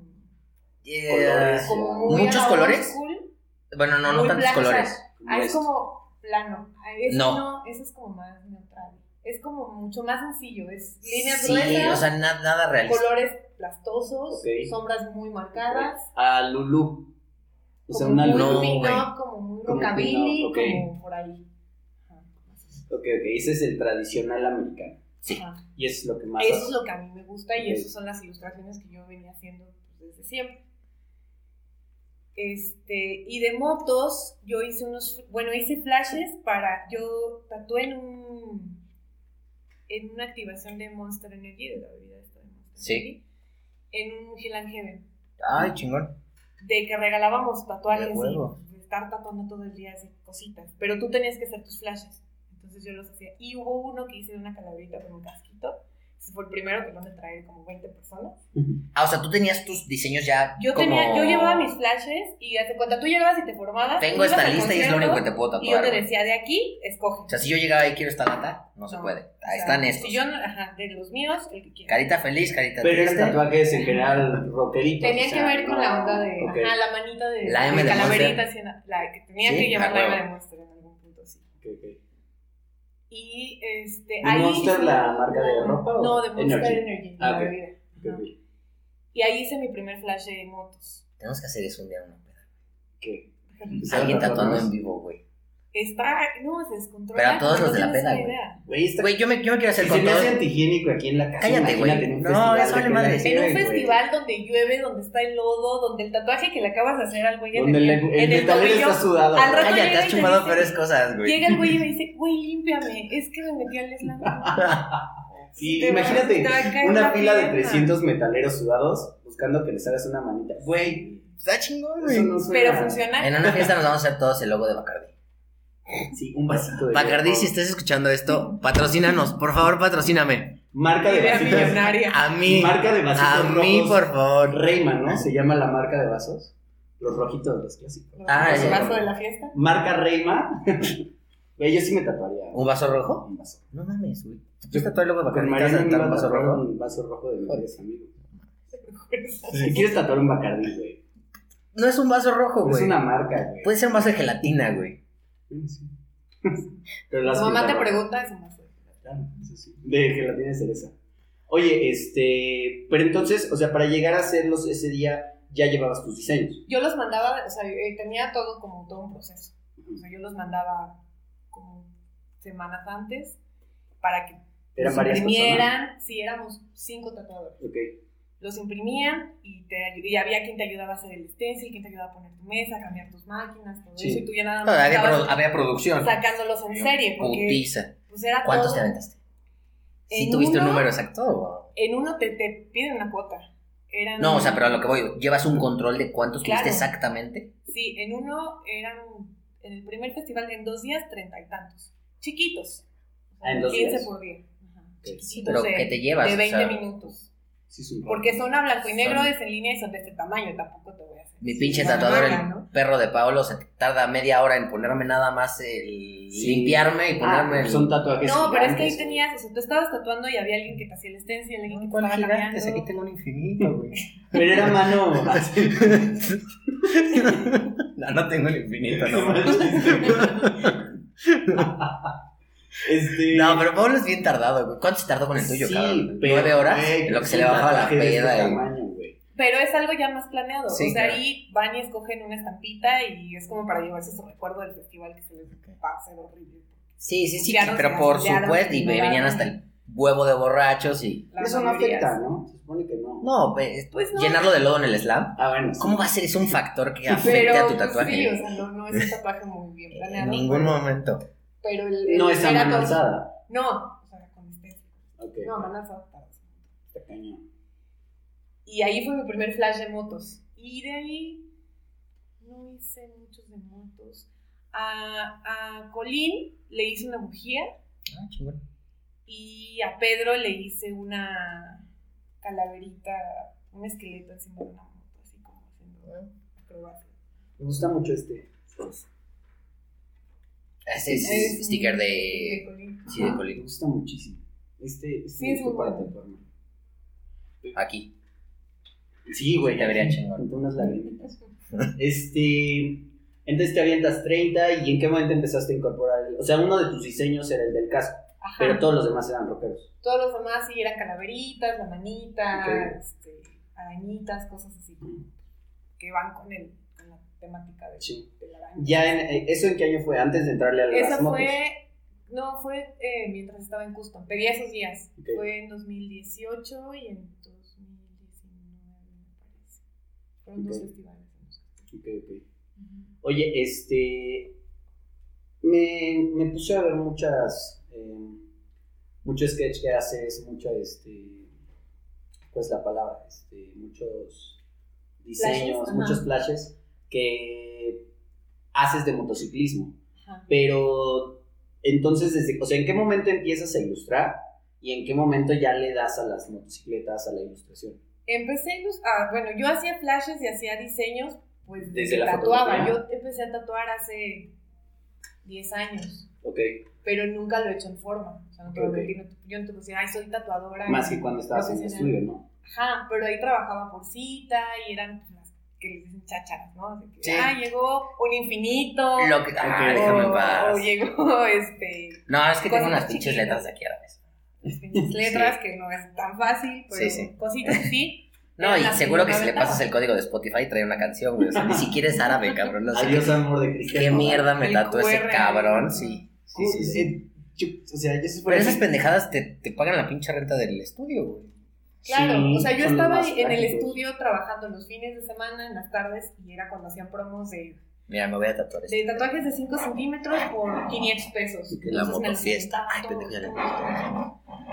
A: Eh,
B: Colores.
C: como muy
A: ¿Muchos colores?
C: school.
A: bueno, no, no
C: muy
A: tantos colores.
C: o sea,
B: Como
C: Ah, es como plano. Ah, Ese
A: No.
C: no. ese es como más neutral. Es como mucho más sencillo. Es líneas
A: Sí,
C: gruesas,
A: o sea, na- nada realista.
C: colores plastosos, sombras muy marcadas.
B: A Lulu. O sea,
C: como
B: una
C: muy
A: No,
C: pin-up,
A: güey.
C: como muy
B: Como
C: rockabilly,
B: pin-up, ok.
C: como por ahí. Ajá.
B: Ok, ok, ese es el tradicional americano.
A: Sí.
C: Ajá.
B: Y eso es lo que más.
C: Eso es lo que a mí me gusta y
B: Ok.
C: esas son las ilustraciones que yo venía haciendo desde siempre. Este, y de motos, yo hice unos, bueno, hice flashes para, yo tatué en un, en una activación de Monster Energy, de la bebida esta de Monster
A: Sí.
C: Energy, en un Hill and Heaven,
A: Ay, chingón.
C: De que regalábamos tatuajes y estar tatuando todo el día así cositas, pero tú tenías que hacer tus flashes, entonces yo los hacía. Y hubo uno que hice de una calaverita con un casquito, ese fue el primero que van a traer como 20 personas.
A: Ah, o sea, tú tenías tus diseños ya.
C: Yo
A: como...
C: tenía, yo llevaba mis flashes y hace cuenta, tú llegabas y te formabas.
A: Tengo esta lista y es lo único que te puedo
C: Y yo
A: tatuar.
C: te decía, de aquí, escoge.
A: O sea, si yo llegaba y quiero esta lata, no, se
C: No.
A: puede.
C: O
A: Ahí
C: sea,
A: están estos.
C: Si yo, no- ajá, de los míos, el que quieras.
A: Carita feliz, carita
B: Pero eran
A: triste.
B: tatuajes en general rockeritos.
C: Tenía
B: o
C: que
B: sea,
C: ver con
B: no-
C: la onda de,
B: ok.
C: ajá, la manita de,
A: La M de
C: calaverita,
A: Monster.
C: así, la, la que tenía
A: Sí,
C: que llevar
A: a
C: la M de Monster en algún punto, sí.
B: Ok, ok.
C: Y este,
B: ¿Y
C: ahí.
B: Monster
C: hice-
B: la marca de ropa o
C: No, de Monster
B: Energy?
C: Energy,
B: Ah,
C: la bebida.
B: Ok,
C: Ajá.
B: ok.
C: Y ahí hice mi primer flash de motos.
A: Tenemos que hacer eso un día, una peda.
B: ¿Qué?
A: Alguien tatuando en vivo, güey.
C: Está, no, se descontrola.
A: Pero a todos los de la peda, güey.
C: idea.
B: Güey, está
A: Güey, yo me, yo me quiero hacer
B: Si
A: con
B: se me
A: todo.
B: hace antihigiénico aquí en la casa.
A: Cállate, güey. No, eso vale madre.
C: En un
B: güey.
C: festival donde llueve, donde está el lodo, donde el tatuaje que le acabas de hacer al güey
B: Donde el,
C: el, en el
B: metalero
C: tobillo,
B: está sudado.
C: al
B: güey.
C: rato
A: Cállate,
C: llega
A: has chupado peores cosas, güey.
C: llega el güey y me dice, güey, límpiame, es que me metí al slam.
B: Sí,
C: Te
B: imagínate una
C: la
B: fila de
C: pierna.
B: 300 metaleros sudados buscando que les hagas una manita. Güey,
A: Está chingón,
B: suena.
C: Pero funciona.
A: En una fiesta nos vamos a hacer todos el logo de Bacardi.
B: Sí, un vasito de.
A: Bacardi, si estás escuchando esto, patrocínanos. Por favor, patrocíname.
B: Marca de
C: Idea
B: vasitos.
C: millonaria.
A: A mí.
B: Marca de vasitos
A: A mí,
B: rojos.
A: por favor.
B: Reyman, ¿no? Se llama la marca de vasos. Los rojitos, los clásicos.
A: Ah,
C: ¿El
A: ya.
C: vaso de la fiesta?
B: Marca Reyman. Güey, yo sí me tatuaría.
A: ¿Un vaso rojo?
B: Un vaso.
A: No mames, güey. ¿Tú quieres el logo de
B: Con
A: Bacardi? ¿Te
B: Mariana
A: vas a
B: me
A: tatuar un vaso rojo?
B: un vaso rojo de mejores amigos. Si quieres tatuar un Bacardi, güey.
A: No es un vaso rojo,
B: Es
A: güey.
B: una marca, güey.
A: Puede ser un vaso de gelatina, güey.
B: Sí. Pero
C: Tu mamá te pregunta,
B: Claro, eso sí. De gelatina de cereza. Oye, este. Pero entonces, o sea, para llegar a hacerlos ese día, ya llevabas tus diseños.
C: Yo los mandaba, o sea, eh, tenía todo como todo un proceso. O sea, yo los mandaba como semanas antes para que
B: Eran varias
C: imprimieran. Sí, éramos cinco tatuadores.
B: Ok.
C: Los imprimían y, te, y había quien te ayudaba a hacer el stencil, quien te ayudaba a poner tu mesa, a cambiar tus máquinas, todo
B: Sí.
C: eso. Y tú ya nada más
A: había,
C: estabas
A: produ- había producción.
C: sacándolos en serie. Porque
A: Putiza.
C: pues era
A: ¿Cuántos
C: todo-
A: te aventaste? ¿Sí
C: En
A: tuviste un
C: uno-
A: número exacto? o-
C: En uno te, te piden una cuota. Eran,
A: No, o sea, pero a lo que voy, ¿llevas un control de cuántos
C: Claro.
A: tuviste exactamente?
C: Sí, en uno eran, en el primer festival en dos días, treinta y tantos. Chiquitos. O sea,
B: Ah, en dos
C: 15
B: días.
C: por día. Ajá. Chiquitos
A: pero
C: de,
A: ¿qué te llevas?
C: De
A: O
C: 20
A: sea,
C: minutos.
B: Sí, es un
C: Porque son a blanco y negro,
A: Son-
C: es en línea y son de este tamaño. Tampoco te voy a hacer.
A: Mi pinche
C: una
A: tatuador, el
C: ¿no?
A: perro de Paolo, se tarda media hora en ponerme nada más el
B: Sí.
A: limpiarme y ponerme
B: Ah,
A: el...
B: son tatuajes.
C: No, pero es que ahí tenías, o sea, tú estabas tatuando y había alguien que te hacía el stencil, alguien que te
A: ¿Cuál
C: estaba
A: gigantes? Aquí tengo un infinito, güey.
B: Pero era mano.
A: no, no tengo el infinito, no.
B: este.
A: No, pero Pablo es bien tardado, güey. ¿Cuánto se tardó con el tuyo,
B: sí,
A: cabrón?
B: pero,
A: ¿Nueve horas?
B: güey,
A: en lo que se le bajaba la
B: de este
A: peda. y-.
C: Pero es algo ya más planeado.
A: Sí,
C: o sea,
A: claro.
C: ahí van y escogen una estampita y es como para llevarse su recuerdo del festival que se les va a hacer horrible.
A: Sí, sí, sí, pero por supuesto, y venían hasta el huevo de borrachos y...
C: La
B: Eso no afecta, ¿no? Se supone que no.
A: No, pues,
C: Pues no.
A: llenarlo de lodo en el slam.
B: Ah, bueno. sí.
A: ¿Cómo va a ser eso un factor que afecte
C: Pero
A: a tu
C: pues,
A: tatuaje?
C: sí, o sea, no, no es un tatuaje muy bien planeado.
A: en ningún
C: pero,
A: momento.
C: Pero el, el
B: No es a mano alzada.
C: No, o sea, con este.
B: Ok.
C: No, mano alzada. para-
B: Está cañón.
C: Y ahí fue mi primer flash de motos. Y de ahí no hice muchos de motos. A, a Colín le hice una bujía
A: Ah, chingón.
C: y a Pedro le hice una calaverita, un esqueleto encima de una moto, así como haciendo acrobacia.
B: Me gusta mucho este.
A: Ese es,
C: Es
A: sticker
C: un-
A: de...
C: Colín.
A: Sí, de
B: Ajá,
A: Colín.
B: Me gusta muchísimo. Este, este
C: Sí, es muy
B: para
C: bueno.
B: tatuarme.
A: Aquí.
B: Sí, güey.
A: Te vería chingón.
B: Con unas lagrimitas. Este. Entonces te avientas 30 y en qué momento empezaste a incorporar. el- O sea, uno de tus diseños era el del casco,
C: Ajá.
B: pero todos los demás eran rockeros.
C: Todos los demás sí eran calaveritas, la manita, este, arañitas, cosas así que van con, el, temática de,
B: Sí.
C: de la araña.
B: Ya en, eh, ¿Eso en qué año fue? Antes de entrarle a las
C: Esa
B: motos.
C: fue, no, fue eh, mientras estaba en Custom, pedí esos días. Fue en 2018 y en 2019, me parece. Fueron dos festivales.
B: Ok, ok. Oye, este. Me, me puse a ver muchas. eh, mucho sketch que haces, mucho este. Pues la palabra, este, muchos diseños,
C: Flashes, ajá.
B: muchos flashes que haces de motociclismo.
C: Ajá.
B: Pero entonces, desde, o sea, ¿en qué momento empiezas a ilustrar y en qué momento ya le das a las motocicletas, a la ilustración?
C: Empecé a ilus- ah, bueno, yo hacía flashes y hacía diseños, pues
B: Desde la
C: tatuaba. Yo empecé a tatuar hace 10 años.
B: Ok.
C: pero nunca lo he hecho en forma. O sea, no te voy a
B: Ok.
C: mentir, no- yo no te decir, ay, soy tatuadora.
B: Más que cuando estabas en el
C: profesional".
B: estudio, ¿no?
C: Ajá, pero ahí trabajaba por cita y eran pues, que les dicen chácharas, ¿no? Así que,
A: Sí.
C: ah, llegó un infinito.
A: Lo que... Ah,
B: Ok.
A: déjame en paz.
C: o llegó, este,
A: No, es que tengo unas pinches letras aquí a la vez.
C: las pinches letras, que no es tan fácil, pero
A: Sí, sí.
C: cositas así.
A: No, y seguro que si le pasas el código de Spotify trae una canción, güey. O sea, ni siquiera es árabe, cabrón. No sé
B: Adiós,
A: qué,
B: amor de cristiano.
A: qué mierda me tatuó ese cabrón, sí. Sí, sí, sí.
B: Yo- o sea, yo
A: Pero esas pendejadas te, te pagan la pinche renta del estudio, güey.
C: Claro,
B: Sí,
C: o sea, yo estaba en el estudio trabajando los fines de semana, en las tardes, y era cuando hacían promos de,
A: Mira, me voy a tatuar
C: de tatuajes de 5 centímetros por 500 pesos.
A: Que la Ay,
C: todos.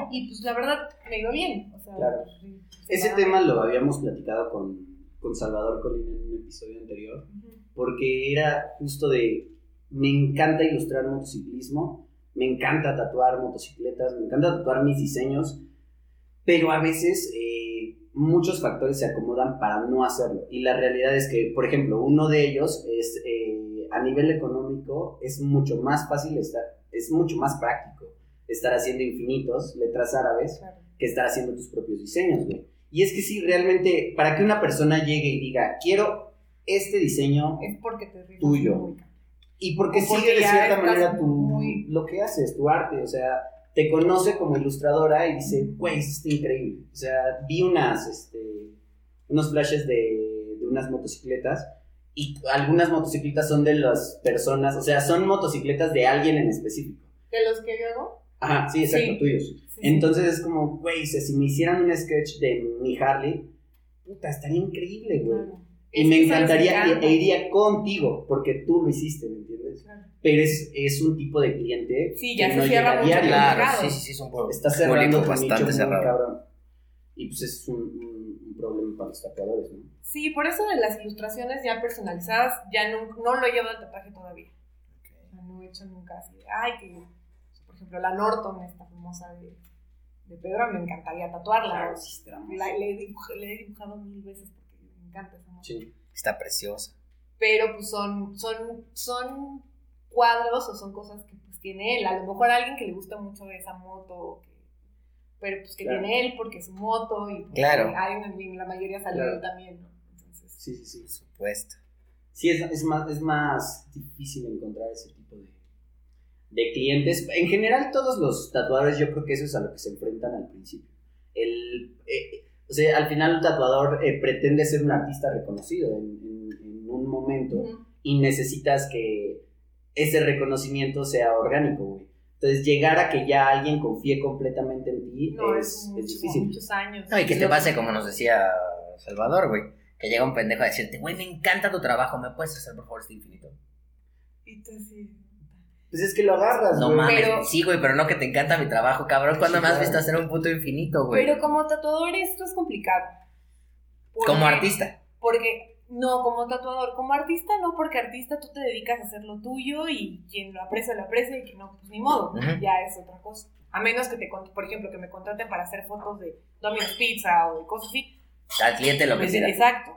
C: Y pues la verdad me iba bien. O sea,
B: Claro.
C: sí,
B: Ese
C: ah,
B: tema lo habíamos platicado con, con Salvador Colina en un episodio anterior, porque era justo de, me encanta ilustrar motociclismo, me encanta tatuar motocicletas, me encanta tatuar mis diseños, pero a veces eh, muchos factores se acomodan para no hacerlo. Y la realidad es que, por ejemplo, uno de ellos es, eh, a nivel económico, es mucho más fácil estar, es mucho más práctico estar haciendo infinitos, letras árabes,
C: Claro.
B: que estar haciendo tus propios diseños, güey. Y es que sí, realmente, para que una persona llegue y diga, quiero este diseño,
C: Es porque te
B: Tuyo.
C: muy.
B: Y porque, sigue de cierta manera tu, lo que haces, tu arte, o sea, te conoce como ilustradora y dice, güey, esto está increíble. O sea, vi unas, este, unos flashes de, de unas motocicletas y algunas motocicletas son de las personas, o sea, son motocicletas de alguien en específico.
C: ¿De los que yo hago?
B: Ajá, sí, exacto, tuyos. Entonces es como, güey, si me hicieran un sketch de mi Harley, puta, estaría increíble, güey. Y me encantaría, e, iría contigo, porque tú lo hiciste, ¿me entiendes? Pero es, es un tipo de cliente
C: sí, ya que se no cierra
A: mucho claro, sí, sí, sí, es un
B: Está cerrando bastante cerrado. Cabrón. Y pues es un, un, problema para los tatuadores, ¿no?
C: Sí, por eso de las ilustraciones ya personalizadas, ya no, no lo llevo al tatuaje todavía. no he hecho nunca así. Ay, que, por ejemplo, la Norton, esta famosa de, de Pedro, me encantaría tatuarla. la, le, he dibujado, le, he dibujado, mil veces encanta esa moto.
A: Sí, está preciosa.
C: Pero pues son, son, son cuadros o son cosas que pues tiene él. A lo mejor a alguien que le gusta mucho esa moto, pero pues que tiene él porque es su moto y
A: claro.
C: hay, la mayoría salió él también, ¿no?
B: Sí, sí, sí.
A: Por supuesto.
B: Sí, es, es, más, es más difícil encontrar ese tipo de, de clientes. En general, todos los tatuadores, yo creo que eso es a lo que se enfrentan al principio. El, eh, o sea, al final, un tatuador eh, pretende ser un artista reconocido en, en, un momento y necesitas que ese reconocimiento sea orgánico, güey. Entonces, llegar a que ya alguien confíe completamente en ti es, es, difícil.
C: Muchos años.
A: No, y que te pase como nos decía Salvador, güey que llega un pendejo a decirte, güey, me encanta tu trabajo, ¿me puedes hacer por favor este infinito?
C: Y tú sí.
B: Pues es que lo agarras,
A: No mames, sí, güey, pero no que te encanta mi trabajo, cabrón. ¿Cuándo me has visto hacer un puto infinito, güey?
C: Pero como tatuador esto es complicado.
A: como artista.
C: Porque, no, como tatuador. Como artista no, porque artista tú te dedicas a hacer lo tuyo y quien lo aprecia, lo aprecia y quien no, pues ni modo. Ya es otra cosa. A menos que te, por ejemplo, que me contraten para hacer fotos de Domino's Pizza o de cosas así
A: al cliente lo que sea.
C: Exacto.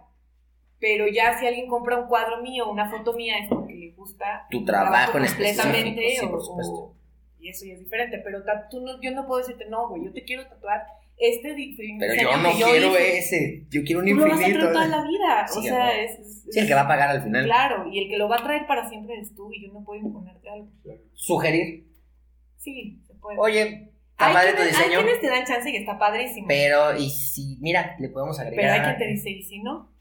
C: Pero ya si alguien compra un cuadro mío, una foto mía, es porque le gusta
A: tu trabajo, en
C: completamente sí, por supuesto. y eso ya es diferente. Pero tú no, yo no puedo decirte, no, güey, yo te quiero tatuar este
A: Pero yo no quiero ese, yo quiero un tú infinito. Lo vas a
C: traer toda la vida. o sea, es,
A: Sí, el que va a pagar al final.
C: Claro, y el que lo va a traer para siempre eres tú y yo no puedo imponerte algo.
A: ¿Sugerir?
C: Sí, se puede.
A: Oye, Está padre tu diseño.
C: Hay quienes te dan chance y está padrísimo.
A: Pero, y si, mira, le podemos agregar.
C: Pero hay quien te dice, y si no,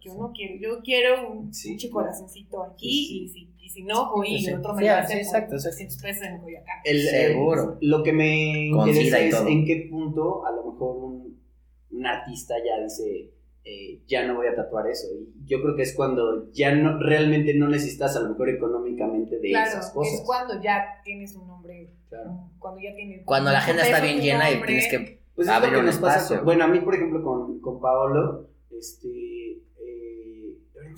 C: yo no quiero, yo quiero un sí. corazoncito aquí, y, si, y si no, voy y otro me lo hace
A: sí, exacto,
C: pesos en Coyacán.
B: El, Seguro. lo que me interesa es en qué punto, a lo mejor, un, un artista ya dice eh, ya no voy a tatuar eso. Y yo creo que es cuando ya no, realmente no necesitas a lo mejor económicamente de esas cosas.
C: Es cuando ya tienes un nombre. Claro. Cuando ya tienes.
A: Cuando la agenda está bien llena y tienes que.
B: Pues abrir un espacio. bueno, a mí, por ejemplo, con, con Paolo, este.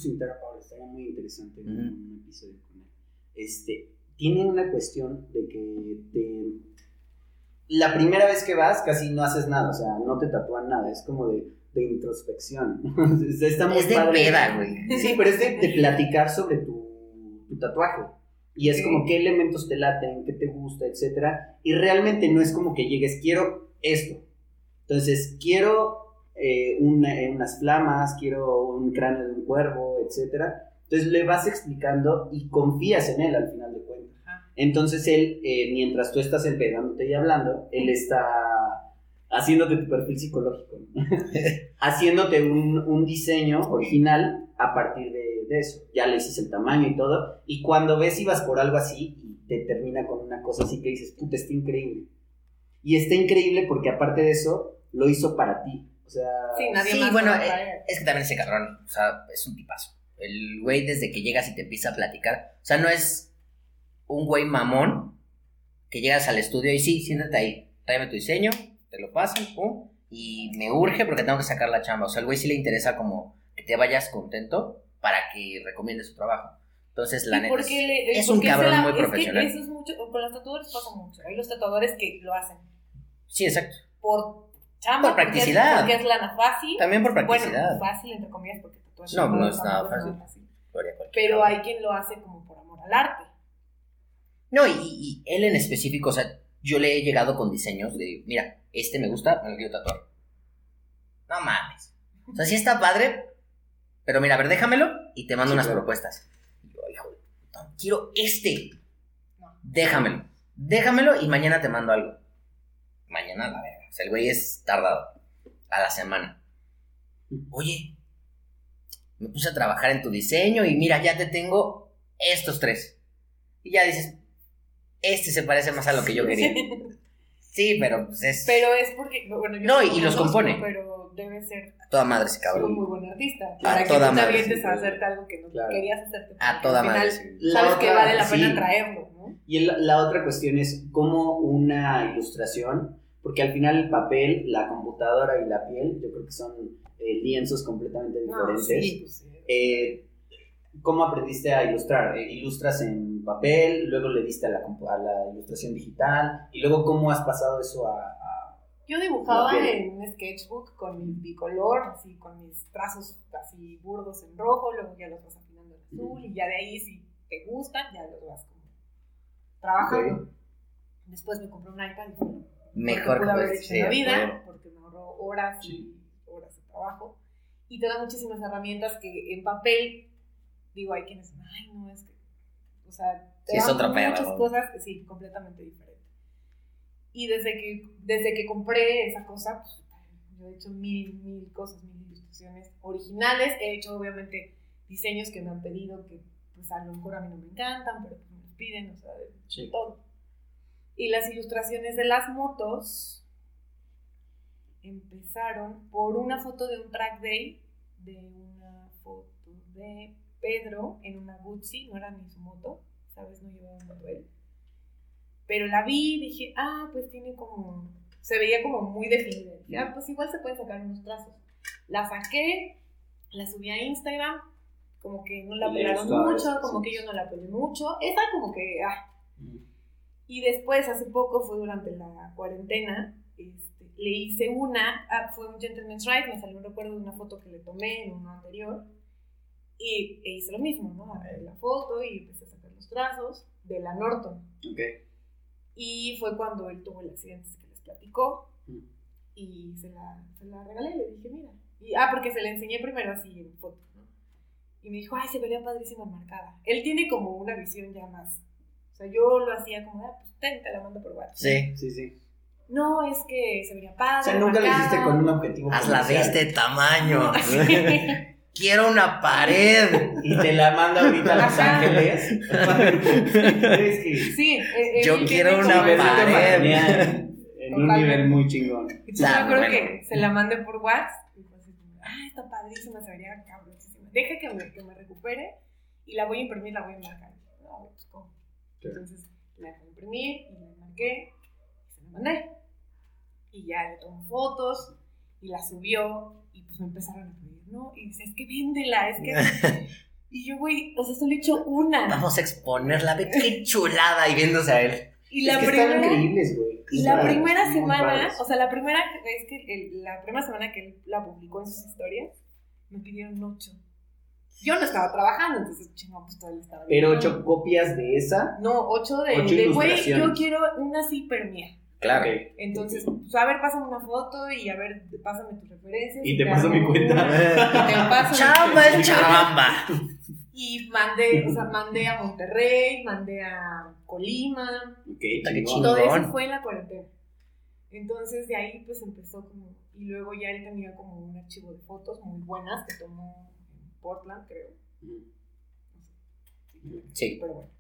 B: Invitar a estaría muy interesante un episodio con él. Este. Tiene una cuestión de que te, la primera vez que vas casi no haces nada, o sea, no te tatúan nada, es como de de introspección. Está muy
A: es de peda, güey.
B: Sí, pero es de, platicar sobre tu, tu, tatuaje. Y es como qué elementos te laten, qué te gusta, etcétera. Y realmente no es como que llegues, quiero esto. Entonces, quiero eh, unas flamas, quiero un cráneo de un cuervo, etcétera. Entonces le vas explicando y confías en él al final de cuentas. Entonces él, eh, mientras tú estás empedándote y hablando, él está haciéndote tu perfil psicológico, haciéndote un, un, diseño original a partir de, de, eso. Ya le dices el tamaño y todo, y cuando ves y vas por algo así y te termina con una cosa así que dices, puta, está increíble. Y está increíble porque aparte de eso, lo hizo para ti. O sea,
C: sí, nadie
A: sí bueno, eh, es que también ese cabrón, o sea, es un tipazo. El güey desde que llegas y te empieza a platicar, o sea, no es un güey mamón que llegas al estudio y sí, siéntate ahí, tráeme tu diseño, te lo pasan, pum, y me urge porque tengo que sacar la chamba. O sea, al güey sí le interesa como que te vayas contento para que recomiende su trabajo. Entonces, la neta, es, un cabrón muy profesional.
C: eso es mucho, con los tatuadores pasa mucho. Hay los tatuadores que lo hacen.
A: Sí, exacto.
C: Por chamba.
A: Por practicidad.
C: Porque es, lana fácil.
A: También por practicidad.
C: Bueno, fácil entre comillas porque tatuaje
A: no, no, es nada fácil.
C: Pero hay quien lo hace como por amor al arte.
A: No, y, y él en específico, o sea, yo le he llegado con diseños de, mira, este me gusta, me lo quiero tatuar. No mames. O sea, sí está padre, pero mira, a ver, déjamelo y te mando unas propuestas. Y yo, hijo quiero este. Déjamelo. Déjamelo y mañana te mando algo. Mañana la verga. O sea, el güey es tardado. A la semana. Oye, me puse a trabajar en tu diseño y mira, ya te tengo estos tres. Y ya dices, este se parece más a lo que yo quería. Sí, pero pues es.
C: Pero es porque. Bueno, yo
A: no, y, los compone.
C: Pero debe ser.
A: A toda madre ese cabrón.
C: Un muy buen artista. Para que tú te avientes a hacerte algo que no querías hacerte.
A: A toda madre.
C: Sabes que vale la pena traerlo, ¿no?
B: Y la otra cuestión es cómo una ilustración. Porque al final el papel, la computadora y la piel, yo creo que son eh, lienzos completamente diferentes. sí, pues, sí. Eh, ¿Cómo aprendiste a ilustrar? Eh, ¿Ilustras en papel? ¿Luego le diste a la, a la, ilustración digital? ¿Y luego cómo has pasado eso a...?
C: Yo dibujaba en un sketchbook con mi bicolor, así, con mis trazos así burdos en rojo, luego ya los vas afinando en azul, y ya de ahí si te gustan, ya los vas como trabajando. Después me compré un iPad y
A: mejor
C: que haber hecho en la vida, porque me ahorró horas y horas de trabajo. Y te da muchísimas herramientas que en papel digo, hay quienes, ay, no, es que, o sea, te
A: es otra
C: muchas cosas, sí, completamente diferente. Y desde que, desde que compré esa cosa, pues, yo he hecho mil, mil cosas, mil ilustraciones originales, he hecho obviamente diseños que me han pedido que, pues a lo mejor a mí no me encantan, pero pues me los piden, o sea, de todo. Y las ilustraciones de las motos empezaron por una foto de un track day, de una foto de Pedro en una Guzzi, no era ni su moto, ¿sabes? No llevaba moto él. Pero la vi y dije, ah, pues tiene como, se veía como muy definida. Ah, pues igual se pueden sacar unos trazos. La saqué, la subí a Instagram, como que no la pelaron mucho, como que yo no la pelé mucho. Esa como que, ah. Y después, hace poco, fue durante la cuarentena, este, le hice una, ah, fue un Gentleman's Ride, me salió un recuerdo de una foto que le tomé en uno anterior y e hice lo mismo, ¿no? La foto y empecé a sacar los trazos de la Norton.
B: Ok.
C: Y fue cuando él tuvo el accidente que les platicó. Mm. Y se la, se la regalé, le dije, mira. Y, ah, porque se la enseñé primero así en foto, ¿no? Y me dijo, ay, se vería padrísima marcada. Él tiene como una visión ya más. O sea, yo lo hacía como, ah, pues ten, te la mando por WhatsApp.
A: Sí,
B: sí, sí.
C: No, es que se vería padre.
B: O sea, nunca le hiciste con un objetivo.
A: Hazla de este tamaño. quiero una pared.
B: Y te la manda ahorita a Los Ángeles.
C: sí,
A: eh, eh, yo quiero una pared.
B: En un nivel muy chingón.
C: Yo me acuerdo que se la mandé por WhatsApp. Y pues, ah, está padrísima, se vería cabrosísima. Deja que me, que me recupere y la voy a imprimir, la voy a marcar. No, pues, ¿cómo? Entonces la dejé imprimir y la marqué y se la mandé. Y ya le tomó fotos y la subió y pues me empezaron a pedir, ¿no? Y dice, es que véndela, es que... y yo, güey, o sea, solo he hecho una.
A: Vamos a exponerla, ve qué chulada y viéndose a él.
C: Y la
B: es que
C: primera,
B: increíbles, güey.
C: Y la primera semana, o sea, la primera vez que, la primera semana que él la publicó en sus historias, me pidieron ocho. Yo no estaba trabajando, entonces, chingo, pues todavía estaba.
B: ¿Pero ocho copias de esa?
C: No, ocho de, de güey, yo quiero una así, pero mía.
A: Claro.
C: Entonces, pues, a ver, pásame una foto y a ver, pásame tus referencias.
B: Y te, paso mi cuenta.
C: te paso
A: chamba chamba.
C: Y mandé, o sea, mandé a Monterrey, mandé a Colima.
B: Okay,
C: Todo eso fue en la cuarentena. Entonces, de ahí, pues empezó como. Y luego ya él tenía como un archivo de fotos muy buenas que tomó Portland, creo.
A: Sí.
C: Pero bueno,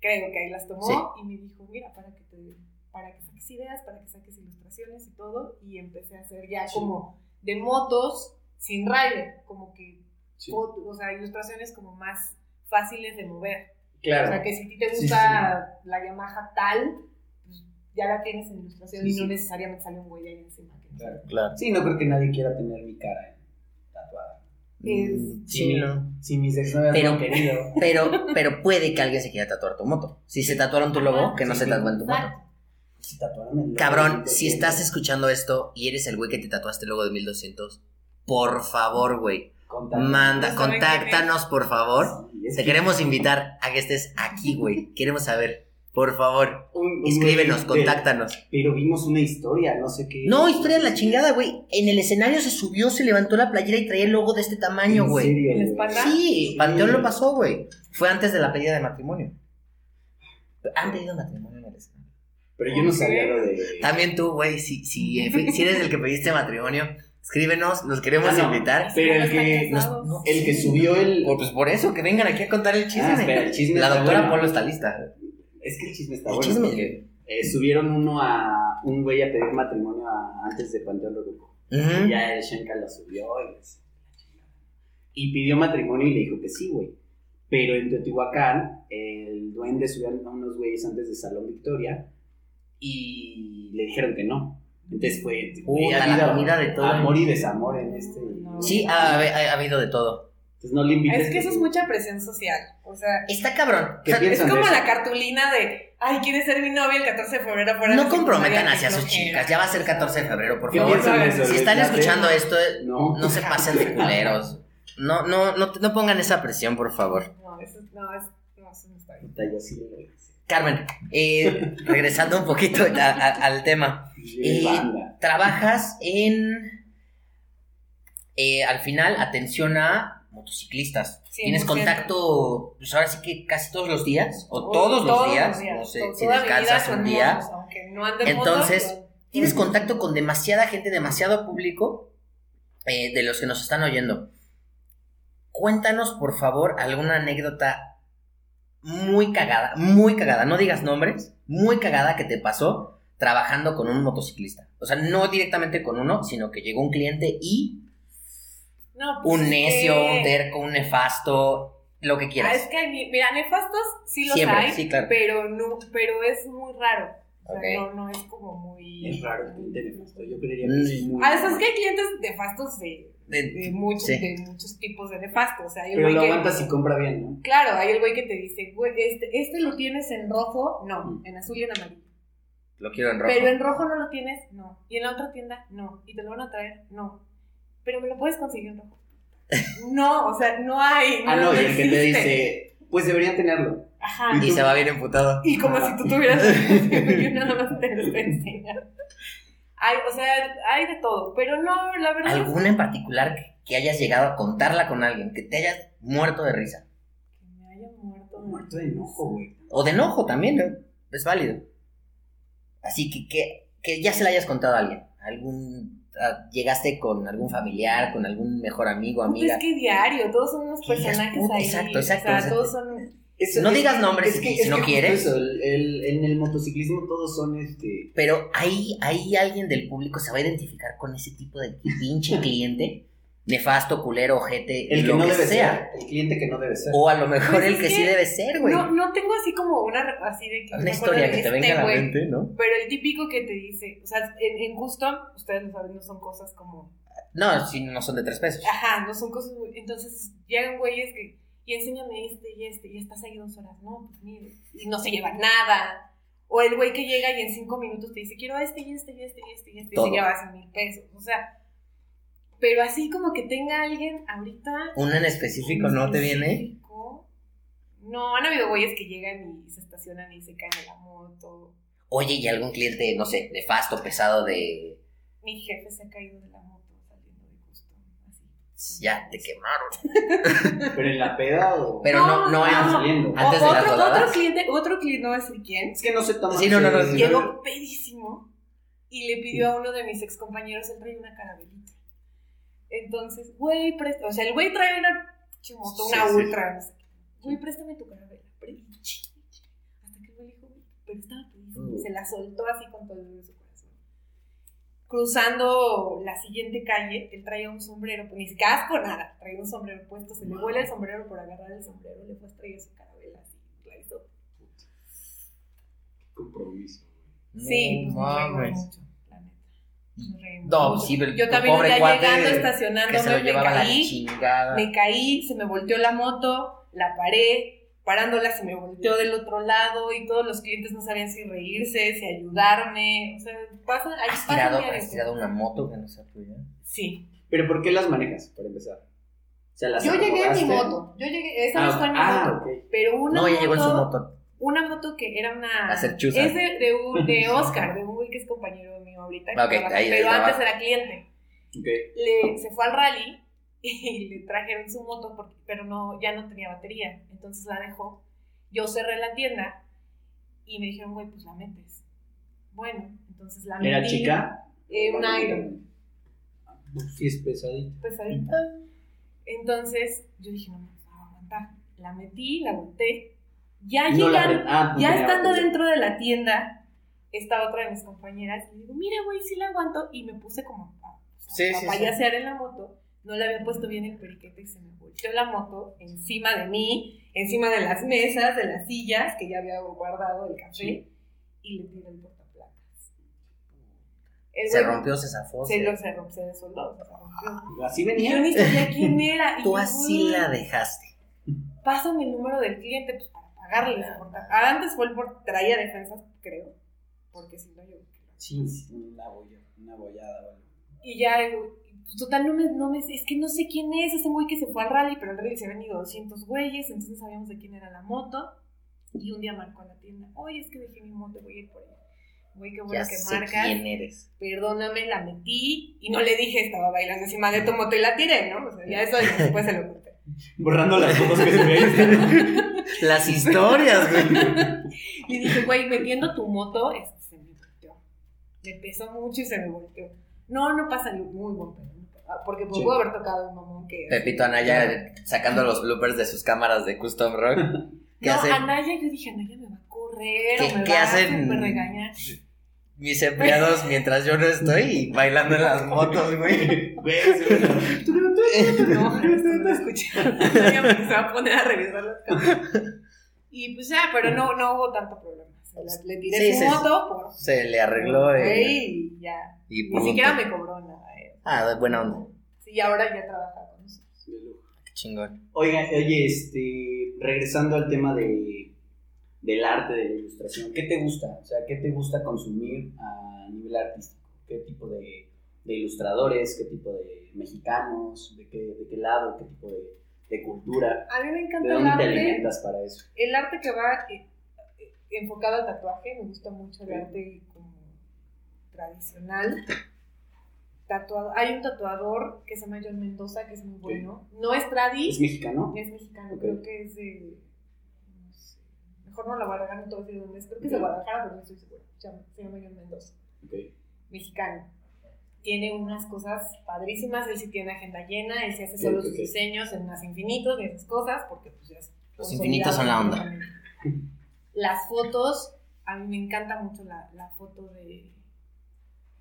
C: creo que ahí las tomó y me dijo: Mira, para que te para que saques ideas, para que saques ilustraciones y todo, y empecé a hacer ya como de motos sin rider, como que, o sea, ilustraciones como más fáciles de mover.
B: Claro.
C: O sea, que si a ti te gusta la Yamaha tal, pues ya la tienes en ilustración y no necesariamente sale un güey ahí encima.
B: claro, claro. Sí, no creo que nadie quiera tener mi cara tatuada.
C: Es,
A: mm, sí, no.
B: Si mis ex pero, querido.
A: Pero, pero puede que alguien se quiera tatuar tu moto. Si se tatuaron tu logo, que no se tatúen tu moto. Cabrón, si estás escuchando esto y eres el güey que te tatuaste luego de 1200, por favor, güey. Manda, contáctanos, por favor. te queremos invitar a que estés aquí, güey. Queremos saber. Por favor, escríbenos, contáctanos.
B: pero vimos una historia, no sé qué.
A: No, historia de la chingada, güey. En el escenario se subió, se levantó la playera y traía el logo de este tamaño, güey.
C: ¿En la espalda?
A: Sí, Panteón lo pasó, güey. Fue antes de la pedida de matrimonio. Han pedido matrimonio en el escenario.
B: Pero yo no sabía lo de.
A: También tú, güey, si, si, si eres el que pediste matrimonio, escríbenos, los queremos
B: Ah, no.
A: invitar.
B: Pero el que,
A: no,
B: el que subió el.
A: Por- Pues por eso, que vengan aquí a contar el chisme.
B: Ah, espera, el chisme
A: la doctora
B: bueno.
A: Polo está lista.
B: Es que el chisme está
A: El
B: bueno.
A: chisme.
B: porque, eh, subieron uno a. Un güey a pedir matrimonio a- antes de Panteón.
A: Ujú.
B: Y ya el Shenka lo subió y, les- y pidió matrimonio y le dijo que sí, güey. Pero en Teotihuacán, el duende subió a unos güeyes antes de Salón Victoria y le dijeron que no. Entonces fue.
A: Puta,
B: ha
A: la
B: habido
A: comida de todo.
B: Amor y desamor en este.
C: No.
A: Sí, ha, ha- ha habido de todo.
B: Entonces no le invites.
C: Es que eso es mucha presión social. O sea,
A: Está cabrón.
B: ¿Qué
A: O sea,
B: piensas?
C: es como
B: de eso?
C: la cartulina de, ay, ¿quieres ser mi novia el 14 de febrero? fuera
A: no comprometan hacia sus chicas. Ya va a ser 14 de febrero, por
B: ¿Qué
A: favor.
B: eso?
A: Si
B: ¿Les
A: están escuchando esto,
B: No.
A: no se pasen de culeros. No, no, no, no pongan esa presión, por favor.
C: No, eso, no, es, no, eso no está bien.
A: Carmen, eh, regresando un poquito a- a- al tema.
B: Banda.
A: Trabajas en. eh, al final, atención a motociclistas.
C: 100%.
A: ¿Tienes contacto, pues ahora sí que casi todos los días? ¿O
C: Uy,
A: todos, los días? No sé si descansas un día.
C: motos, aunque no
A: Entonces,
C: moto, pero-
A: Tienes contacto con demasiada gente, demasiado público eh, de los que nos están oyendo. Cuéntanos, por favor, alguna anécdota muy cagada, muy cagada, no digas nombres, muy cagada que te pasó trabajando con un motociclista. O sea, no directamente con uno, sino que llegó un cliente y
C: No, pues
A: un necio,
C: que-
A: un terco, un nefasto, lo que
C: Ah,
A: quieras.
C: es que mira, nefastos sí los
A: Siempre,
C: hay,
A: sí, claro.
C: pero no, pero es muy raro. O sea, no, no es como muy.
B: Es raro, cliente nefasto. Yo creería que
A: Mm.
B: es muy.
C: Ah, es que hay clientes nefastos de,
A: De-
C: de muchos,
A: sí.
C: de muchos tipos de nefastos. O sea, hay el
B: Pero
C: güey
B: lo
C: que.
B: aguantas y compra bien, ¿no?
C: Claro, hay el güey que te dice, güey, este, este lo tienes en rojo, no,
B: Mm.
C: en azul y en amarillo.
A: Lo quiero en rojo.
C: Pero en rojo no lo tienes, no. Y en la otra tienda, no. Y te lo van a traer, no. Pero me lo puedes conseguir en rojo. No, o sea, no hay.
B: Ah, no, y el que te dice, pues deberían tenerlo.
C: Ajá.
A: Y se va bien emputado.
C: Y como si tú tuvieras yo nada más te lo. Hay, o sea, hay de todo, pero no, la verdad es
A: ¿Alguna en particular que, que hayas llegado a contarla con alguien, que te hayas muerto de risa?
C: que me haya muerto. de
B: Muerto de enojo, güey.
A: O de enojo también, ¿no? Es válido. Así que, que, que ya se la hayas contado a alguien. Algún, llegaste con algún familiar, con algún mejor amigo, amiga.
C: Es que diario, todos son unos personajes
A: puta,
C: ahí.
A: exacto, exacto,
C: O sea,
A: exacto.
C: todos son.
B: Eso-
A: No
B: es-
A: digas nombres
B: es que,
A: si
B: es
A: no
B: que
A: quieres.
B: eso, el- el- en el motociclismo todos son este.
A: Pero ahí, ahí alguien del público se va a identificar con ese tipo de pinche cliente. Nefasto, culero, ojete,
B: El que
A: lo
B: no
A: que
B: debe
A: sea.
B: ser. El cliente que no debe ser.
A: O a lo mejor
C: Pues
A: el
C: es
A: que,
C: que
A: sí debe ser, güey.
C: No, no tengo así como una así de que.
A: Una historia que te
C: este
A: venga a la mente, ¿no?
C: Pero el típico que te dice, o sea, en, en Custom, ustedes lo saben, no son cosas como.
A: No, si no son de tres pesos.
C: Ajá, no son cosas muy. Entonces llegan güeyes que. Y enséñame este y este, y estás ahí dos horas. No, pues mire. Y no se lleva nada. O el güey que llega y en cinco minutos te dice, quiero este y este y este y este y este.
A: Todo.
C: Y se lleva cien mil pesos. O sea. Pero así como que tenga alguien ahorita.
A: ¿Uno en específico no te viene?
C: específico, No, han habido güeyes que llegan y se estacionan y se caen de la moto.
A: Oye, ¿y algún cliente, no sé, nefasto, pesado de...
C: Mi jefe se ha caído de la moto saliendo de custom. Así.
A: Ya, te quemaron.
B: Pero en la peda o.
A: Pero no, no,
C: No,
A: en-
C: no.
B: saliendo.
A: Antes de
C: O-
A: las
C: otro, cliente, otro cliente, no voy a decir quién,
B: Es que no se toma.
A: Sí, no, no, no,
C: llegó pedísimo y le pidió a uno de mis ex compañeros, él trae una carabelita. Entonces, güey, presta, o sea, el güey trae una chimoto, una
B: Sí, sí.
C: ultra, no sé qué. Güey, préstame tu carabela. Hasta que el güey le dijo, güey, pero estaba.
A: Uh.
C: Se la soltó así con todo el dolor de su corazón. Cruzando la siguiente calle, él traía un sombrero, pues ni casco, nada, traía un sombrero puesto, se le vuela el sombrero por agarrar el sombrero, le fue a traer su carabela así, la hizo
B: Compromiso.
C: Sí,
A: No
C: pues nos reímos
A: mames.
C: mucho, la neta. Nos reímos
A: No, sí, pero
C: Yo también
A: pobre
C: ya
A: cuate
C: llegando, estacionándome, me caí, me caí, se me volteó la moto, la paré, parándola se me volteó del otro lado y todos los clientes no sabían si reírse, si ayudarme, o sea, pasa, ahí
A: ¿Has
C: pasa
A: tirado, has tirado una moto que no sea tuya?
C: Sí.
B: Pero ¿por qué las manejas, para empezar? O sea, las
C: Yo llegué en mi moto, yo llegué, esa no
B: Ah,
C: está en mi
B: ah,
C: moto,
B: ok.
C: pero una
A: No, ya llegó en su
C: moto-
A: moto.
C: Una foto que era una. Es de, de, un, de Oscar, de un güey que es compañero mío ahorita.
A: Okay, ahí
C: pero antes era cliente. Le, se fue al rally y le trajeron su moto, porque, pero no, ya no tenía batería. Entonces la dejó. Yo cerré la tienda y me dijeron, güey, pues la metes. Bueno, entonces la metí.
B: ¿Era chica?
C: Eh, una Iron.
B: Sí, es pesadita.
C: Pesadita. Entonces yo dije, no me va a aguantar. La metí, la boté. Ya llegando, ah, ya estando dentro de la tienda, estaba otra de mis compañeras y le digo, mira, güey, sí la aguanto. Y me puse como a, payasear en la moto. No le había puesto bien el periquete y se me volteó la moto encima de mí, encima de las mesas, de las sillas que ya había guardado el café y le tiré el portaplacas.
A: se rompió, se zafó.
C: Se, lo, se rompió, se rompió.
B: Así venía.
C: yo ni sabía quién era.
A: Tú así la dejaste.
C: Pásame el número del cliente pues, para pagarle. Ah, antes fue el por traía defensas, creo. Porque si no, yo.
B: Sí, una, boya, una bollada,
C: Y ya, pues total, no me, no me, es que no sé quién es ese güey que se fue al rally, pero al rally se habían ido 200 güeyes, entonces sabíamos de quién era la moto. Y un día marcó a la tienda, oye, es que dejé mi moto, voy a ir por ella. Güey, qué bueno que sé marcas.
A: quién eres.
C: Perdóname, la metí y no le dije, estaba bailando encima de tu moto y la tiré, ¿no? O sea, ya eso después se lo conté.
B: Borrando las fotos que se veían.
A: las historias, güey.
C: Le dije, güey, metiendo tu moto, este, se me volteó. Me pesó mucho y se me volteó. No, no pasa ni muy buen pedo. Ah, porque pudo haber tocado un mamón que.
A: Pepito Anaya sacando los bloopers de sus cámaras de Custom Rock.
C: ¿Qué no, Anaya, yo dije, Anaya me va a correr. ¿Qué, o me ¿qué va hacen? A regañar.
A: Mis empleados mientras yo no estoy bailando en las motos, güey.
C: No, no escuché. se va a poner a revisar las cámaras. Y pues ya, pero no, no hubo tanto problema. le tiré su moto. Por,
A: se le arregló.
C: y ya. Ni siquiera me cobró nada.
A: Ah, de buena onda.
C: Sí, ahora ya trabaja con nosotros.
A: Qué chingón.
B: Oiga, oye, este, regresando al tema de, del arte, de la ilustración, ¿qué te gusta? O sea, ¿qué te gusta consumir a nivel artístico? ¿Qué tipo de, de ilustradores? ¿Qué tipo de mexicanos? ¿De qué, de qué lado? ¿Qué tipo de, de cultura?
C: A mí me encanta
B: ¿De dónde te alimentas para eso?
C: El arte que va eh, eh, enfocado al tatuaje, me gusta mucho el arte como tradicional tatuado. Hay un tatuador que se llama John Mendoza, que es muy bueno. No es tradi.
B: ¿Es mexicano?
C: Es mexicano, creo que es de. No sé. Mejor no la voy a regar, no te voy a decir dónde es. Creo que es de Guadalajara, pero no estoy segura. Se llama, John Mendoza. Mexicano. Tiene unas cosas padrísimas. Él sí tiene agenda llena. Él sí hace solo sus diseños en más infinitos y esas cosas, porque pues ya es.
A: Los infinitos son la onda.
C: Las fotos, a mí me encanta mucho la, la foto de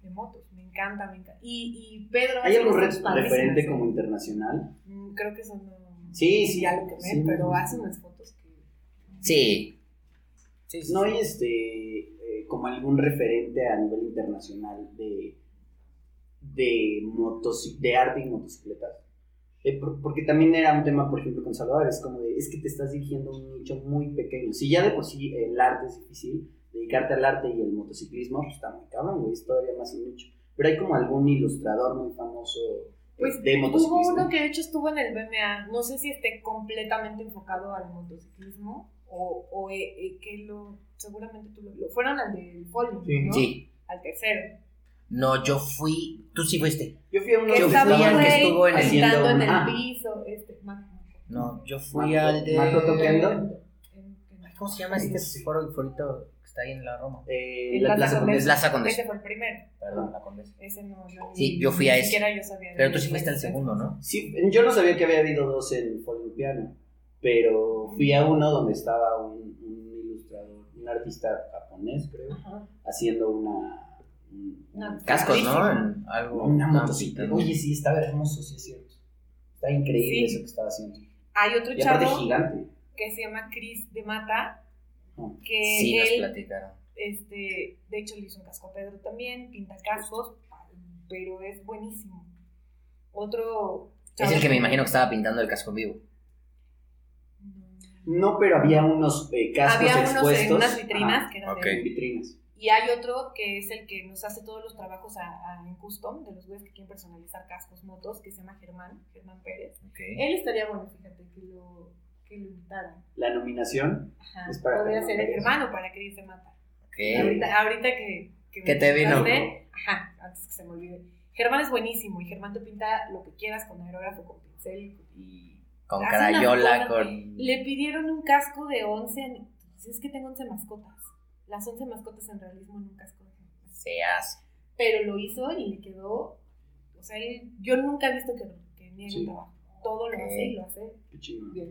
C: de motos. Me encanta, me encanta. Y, y Pedro.
B: ¿Hay algún referente como internacional?
C: Mm, creo que son.
B: Sí, sí.
C: Ya lo que sí, pero hace unas fotos que.
A: Sí.
B: sí, no hay este. Eh, como algún referente a nivel internacional de. De motos. de arte y motocicletas. Eh, porque también era un tema, por ejemplo, con Salvador, es como de, es que te estás dirigiendo a un nicho muy pequeño. Si ya de por sí el arte es difícil, dedicarte al arte y el motociclismo, pues está muy cabrón, güey, es todavía más mucho. Pero hay como algún ilustrador muy famoso
C: pues, de motociclismo. Hubo uno que de hecho estuvo en el BMA, no sé si esté completamente enfocado al motociclismo o, o eh, eh, que lo, seguramente tú lo, fueron al del Folio, ¿no?
A: Sí.
C: Al tercero.
A: No, yo fui, tú sí fuiste.
B: Yo fui a uno
A: yo fui al que estuvo en
C: el, en el ah. piso, este,
A: No, yo fui al de... ¿Cómo se llama este foro, forito? está ahí en la Roma.
B: Eh, la, Plaza, Condesa.
A: Plaza
C: Condesa. Ese fue el primero.
A: Perdón, la Condesa.
C: Ese no, yo
A: Sí, yo fui a ese.
C: Yo sabía
A: pero tú sí fuiste al segundo, ¿no?
B: Sí, yo no sabía que había habido dos en Piano, pero fui a uno donde estaba un, un ilustrador, un artista japonés, creo, haciendo una...
A: cascos, ¿no? algo,
B: una motocicleta. Oye, sí, estaba hermoso, sí es cierto. Está increíble eso que estaba haciendo.
C: Hay otro chavo
B: gigante.
C: que se llama Chris de Mata, que
A: sí,
C: él,
A: nos platicaron.
C: Este, de hecho, le hizo un casco a Pedro también, pinta cascos, pero es buenísimo. Otro.
A: Es el que me imagino que estaba pintando el casco vivo.
B: No, pero había unos eh, cascos
C: había
B: unos
C: en unas vitrinas que eran
B: de vitrinas.
C: Y hay otro que es el que nos hace todos los trabajos a, en custom, de los güeyes que quieren personalizar cascos, motos, que se llama Germán, Germán Pérez. Él estaría bueno, fíjate, que lo, que lo invitaran.
B: La nominación
C: Ajá. es para Podría ser el hermano para que dice mata. Ahorita, ahorita que,
A: que, ¿Qué te vino?
C: Ajá, antes que se me olvide. Germán es buenísimo y Germán te pinta lo que quieras con aerógrafo, con pincel y...
A: Con crayola, con...
C: Le pidieron un casco de 11... Es que tengo 11 mascotas. Las 11 mascotas en realismo en un casco.
A: Se hace.
C: Pero lo hizo y le quedó... O sea, yo nunca he visto que, que niegue trabajo. Todo lo hace y lo hace
B: Qué chido. bien.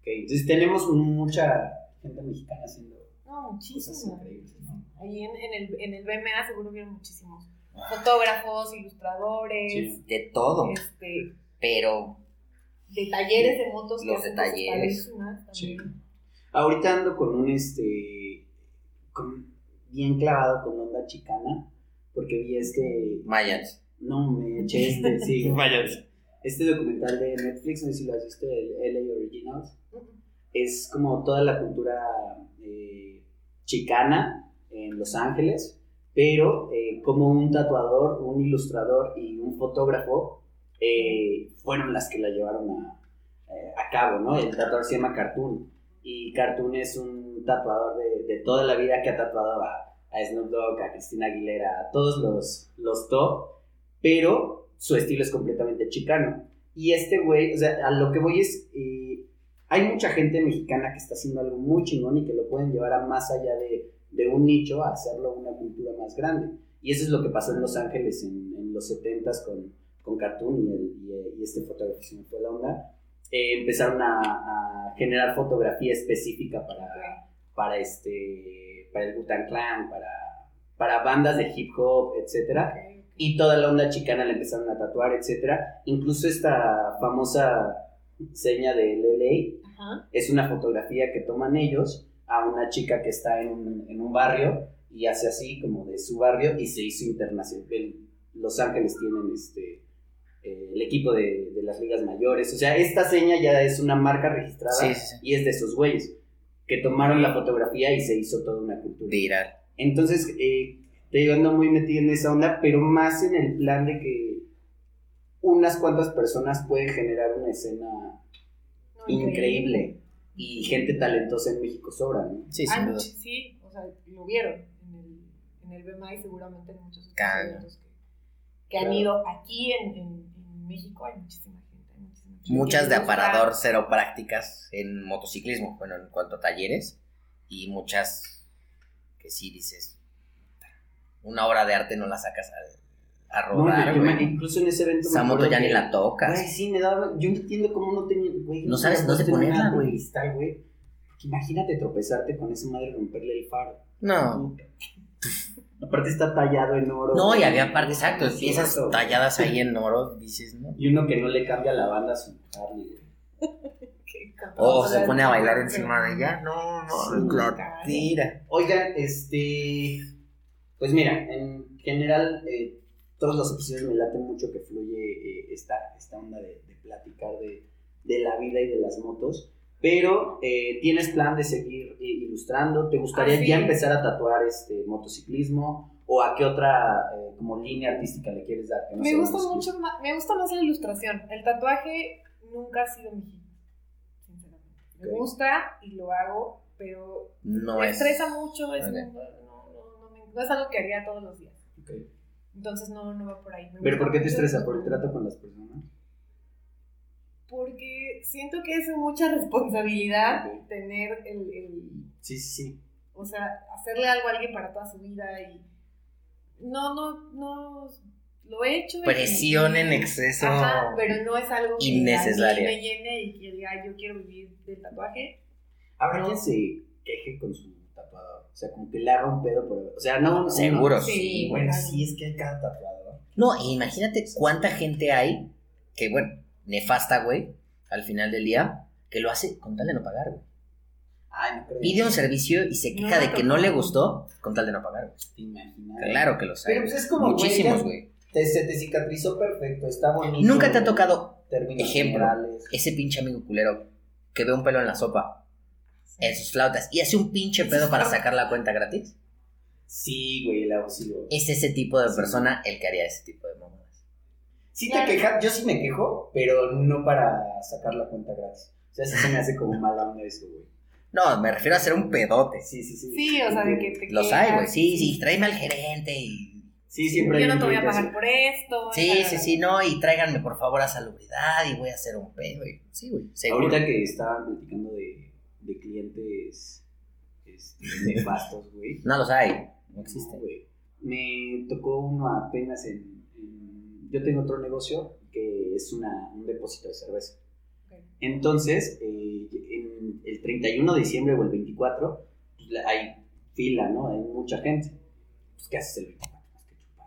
B: Ok, entonces tenemos mucha gente mexicana haciendo
C: no, muchísimo. Ahí en, en, el, en el BMA seguro vieron muchísimos fotógrafos, ilustradores.
A: de todo.
C: Este,
A: pero.
C: De talleres de motos.
A: Los de talleres.
B: Sí. Ahorita ando con un este. Con, bien clavado con onda chicana. Porque vi este.
A: Mayans.
B: No, me eché este, sí.
A: Mayans.
B: Este documental de Netflix, no sé si lo has visto, el LA Originals. Es como toda la cultura eh, chicana en Los Ángeles pero eh, como un tatuador, un ilustrador y un fotógrafo eh, fueron las que la llevaron a, eh, a, cabo, ¿no? El tatuador se llama Cartoon y Cartoon es un tatuador de, de toda la vida que ha tatuado a, a, Snoop Dogg, a Cristina Aguilera, a todos los, los top, pero su estilo es completamente chicano. Y este güey, o sea, a lo que voy es, hay mucha gente mexicana que está haciendo algo muy chingón y que lo pueden llevar a más allá de de un nicho a hacerlo una cultura más grande. Y eso es lo que pasó en Los Ángeles en, en los 70s con, con Cartoon y, el, y, este fotógrafo, si me fue la onda. Eh, empezaron a, a, generar fotografía específica para, para, este, para el Butan Clan, para, para bandas de hip hop, etc. Y toda la onda chicana la empezaron a tatuar, etc. Incluso esta famosa seña de LA es una fotografía que toman ellos a una chica que está en un, en un barrio y hace así como de su barrio y se hizo internacional. Los Ángeles tienen este eh, el equipo de, de, las ligas mayores. O sea, esta seña ya es una marca registrada y es de esos güeyes que tomaron la fotografía y se hizo toda una cultura.
A: Viral.
B: Entonces, eh, te ando muy metido en esa onda, pero más en el plan de que unas cuantas personas pueden generar una escena increíble y gente talentosa en México sobra, ¿no?
C: Sí, sí, o sea, lo vieron en el, en el BMI seguramente en muchos otros que, han ido aquí en, en, México, hay muchísima gente. muchísima
A: Muchas de aparador, cero prácticas en motociclismo, bueno, en cuanto a talleres, y muchas que sí dices, una obra de arte no la sacas al a rodar.
B: No, incluso en ese evento.
A: Esa moto ya ni la tocas.
B: Güey, sí, me daba. Yo no entiendo cómo no tenía. Güey,
A: no sabes dónde ponerla, güey.
B: Cristal, güey. Imagínate tropezarte con esa madre y romperle el faro.
A: No.
B: Aparte está tallado en oro.
A: No, y había aparte, exacto, piezas talladas ahí en oro, dices, ¿no?
B: Y uno que no le cambia la banda a su Harley.
A: O se pone a bailar encima de ella. No, no,
B: tira. Oigan, este. Pues mira, en general, eh, todos los episodios me late mucho que fluye eh, esta, esta onda de, platicar de, de, la vida y de las motos. Pero, eh, ¿tienes plan de seguir eh, ilustrando? ¿Te gustaría ah, ya empezar a tatuar este motociclismo? ¿O a qué otra como línea artística le quieres dar?
C: me gusta mucho más, me gusta más la ilustración. El tatuaje nunca ha sido mi sinceramente. Me gusta y lo hago, pero
A: no
C: me estresa mucho. Es, no, no, no, es algo que haría todos los días. Okay. Entonces no, no va por ahí.
B: ¿Pero por qué te estresa? ¿Por el trato con las personas?
C: Porque siento que es mucha responsabilidad tener el, el...
B: Sí, sí, sí.
C: O sea, hacerle algo a alguien para toda su vida y... No, no, no... Lo he hecho.
A: Presión en exceso.
C: Ajá, pero no es algo
A: que innecesario.
C: me llene y que diga, yo quiero vivir del tatuaje.
B: Habrá quien se queje con su o sea, como que le haga un pedo por. O sea, no.
A: Seguro.
B: sí, bueno, sí es que hay cada tatuador.
A: No, imagínate cuánta gente hay que, bueno, nefasta, güey, al final del día, que lo hace con tal de no pagar, güey.
B: Ay, no creo.
A: Pide un servicio y se queja de que no le gustó con tal de no pagar, güey.
B: ¿Te imaginas?
A: Claro que lo sabe.
B: Pero pues es como.
A: Muchísimos, güey.
B: Te, se te cicatrizó perfecto, está bonito.
A: Nunca te ha tocado, ejemplo, ese pinche amigo culero que ve un pelo en la sopa en sus flautas y hace un pinche pedo para sacar la cuenta gratis.
B: Sí, güey, el abusivo.
A: Es ese tipo de persona el que haría ese tipo de mamadas.
B: Sí te quejas, yo sí me quejo, pero no para sacar la cuenta gratis. O sea, eso se me hace como mala onda eso, güey.
A: No, me refiero a hacer un pedote.
B: Sí, sí, sí.
C: Sí, o sea, de que te
A: Los hay, güey. Sí, sí, tráeme al gerente y
B: Sí, siempre
C: Yo no te voy a pagar
B: así.
C: por esto.
A: Sí, sí, sí,
C: bla.
A: no, y tráiganme por favor a salubridad y voy a hacer un pedo, güey. Sí, güey, seguro.
B: Ahorita que estaban platicando de, de clientes este, nefastos, güey.
A: No los hay, no
B: No,
A: existen.
B: güey. Me tocó uno apenas en, en- Yo tengo otro negocio que es una, un depósito de cerveza.
C: Ok.
B: Entonces, eh, en el 31 de diciembre o el 24, pues, hay fila, ¿no? Hay mucha gente. Pues, ¿qué haces el 24? Más que chupar.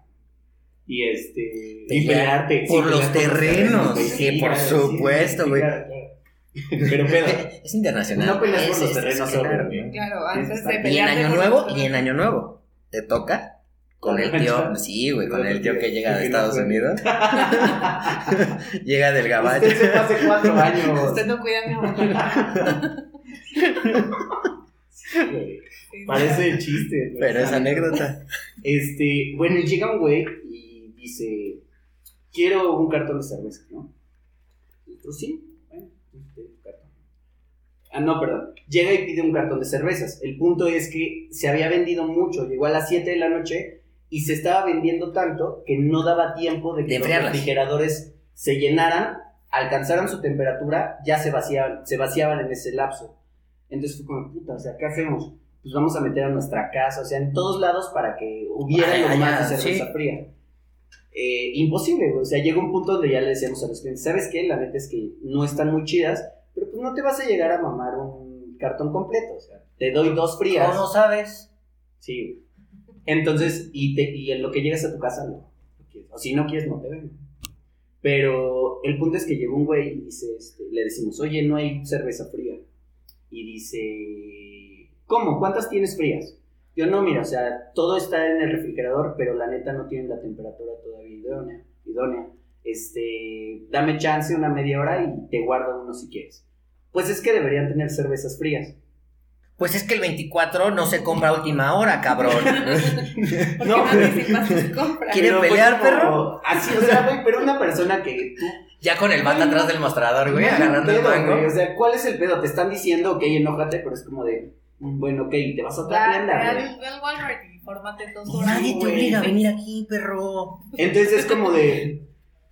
B: Y este. y
A: Pelear
B: pelearte.
A: por
B: sí,
A: los
B: pelear
A: terrenos,
B: güey.
A: sí, por
B: claro,
A: supuesto, güey.
B: claro, claro. Pero pedo.
A: Es internacional.
B: No peleas por los terrenos
A: claro.
C: Claro, antes de
A: Y en Año Nuevo,
C: los-
A: y en Año Nuevo. ¿Te toca? Con el tío, sí, güey, con el tío que llega de Estados. Unidos. llega del gabacho.
B: Usted se fue hace cuatro años.
C: Usted no cuida a mi mamá.
B: Sí, Parece chiste. güey.
A: Pero es anécdota.
B: Este, bueno, llega un güey y dice, quiero un cartón de cerveza, ¿no? Y tú, sí, bueno, pues, te doy un cartón. Ah, no, perdón. Llega y pide un cartón de cervezas. El punto es que se había vendido mucho, llegó a las 7 de la noche y se estaba vendiendo tanto que no daba tiempo de que
A: De
B: los refrigeradores se llenaran, alcanzaran su temperatura, ya se vaciaban, se vaciaban en ese lapso. Entonces fue como, puta, o sea, ¿qué hacemos? Pues vamos a meter a nuestra casa, o sea, en todos lados para que hubiera
A: Ay,
B: lo
A: ay,
B: más de
A: ay,
B: cerveza
A: sí.
B: fría. Eh, imposible, güey. O sea, llegó un punto donde ya le decíamos a los clientes, ¿sabes qué? La neta es que no están muy chidas, pero pues no te vas a llegar a mamar un cartón completo, o sea, te doy dos frías.
A: ¿Cómo sabes?
B: Sí. Entonces, y, te, y en lo que llegas a tu casa. O si no quieres, no te ven. Pero el punto es que llegó un güey y dice, este, le decimos, oye, no hay cerveza fría. Y dice, ¿cómo? ¿Cuántas tienes frías? Yo no, mira, o sea, todo está en el refrigerador, pero la neta no tiene la temperatura todavía idónea. idónea. Este, dame chance una media hora y te guardo uno si quieres. Pues es que deberían tener cervezas frías.
A: Pues es que el 24 no se compra a última hora, cabrón.
C: ¿Por qué
B: No,
C: compras?
A: ¿Quiere- ¿Quieren
B: Pero,
A: pelear,
B: pues, como-
A: perro?
B: Así, o sea, güey, pero una persona que tú
A: ya con el bata atrás del mostrador, güey,
B: No
A: agarrando el mango.
B: güey, O sea, ¿cuál es el pedo? Te están diciendo, ok, enójate, pero es como de, mm, bueno, ok, te vas a otra tienda,
C: ve
B: güey.
C: Walmart y fórmate dos
A: Y
C: horas.
A: nadie te obliga a venir aquí, perro.
B: Entonces es como de,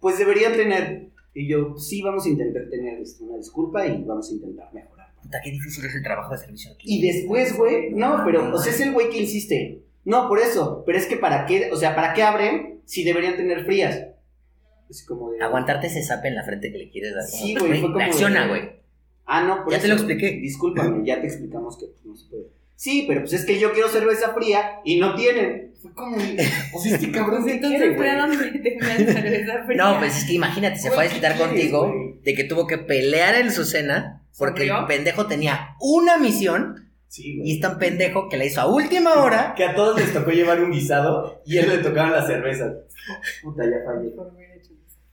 B: pues deberían tener. Y yo, sí, vamos a intentar tener este, una disculpa y vamos a intentar mejorar.
A: Puta, qué difícil es el trabajo de servicio aquí.
B: Y después, güey, no, pero, o sea, es el güey que insiste. No, por eso, pero es que para qué, o sea, ¿para qué abren si deberían tener frías? Es como de.
A: Aguantarte ese zape en la frente que le quieres dar.
B: Sí, güey, fue como
A: Reacciona, güey.
B: Ah, no, por
A: Ya
B: eso.
A: te lo expliqué.
B: Discúlpame, ya te explicamos que pues, no se puede. Sí, pero pues es que yo quiero cerveza fría y no tienen. Fue como, o sea, este cabrón
C: Pues
B: ¿qué
C: entonces
B: quiere, güey?
C: cerveza fría.
A: No, pues es que imagínate, se fue a
B: Güey,
A: desquitar
B: ¿qué quieres,
A: contigo de que tuvo que pelear en su cena porque el pendejo tenía una misión
B: Sí,
A: y
B: güey.
A: es tan pendejo que la hizo a última hora.
B: Que a todos les tocó llevar un guisado y a él le tocaban las cervezas. Puta, ya fallé.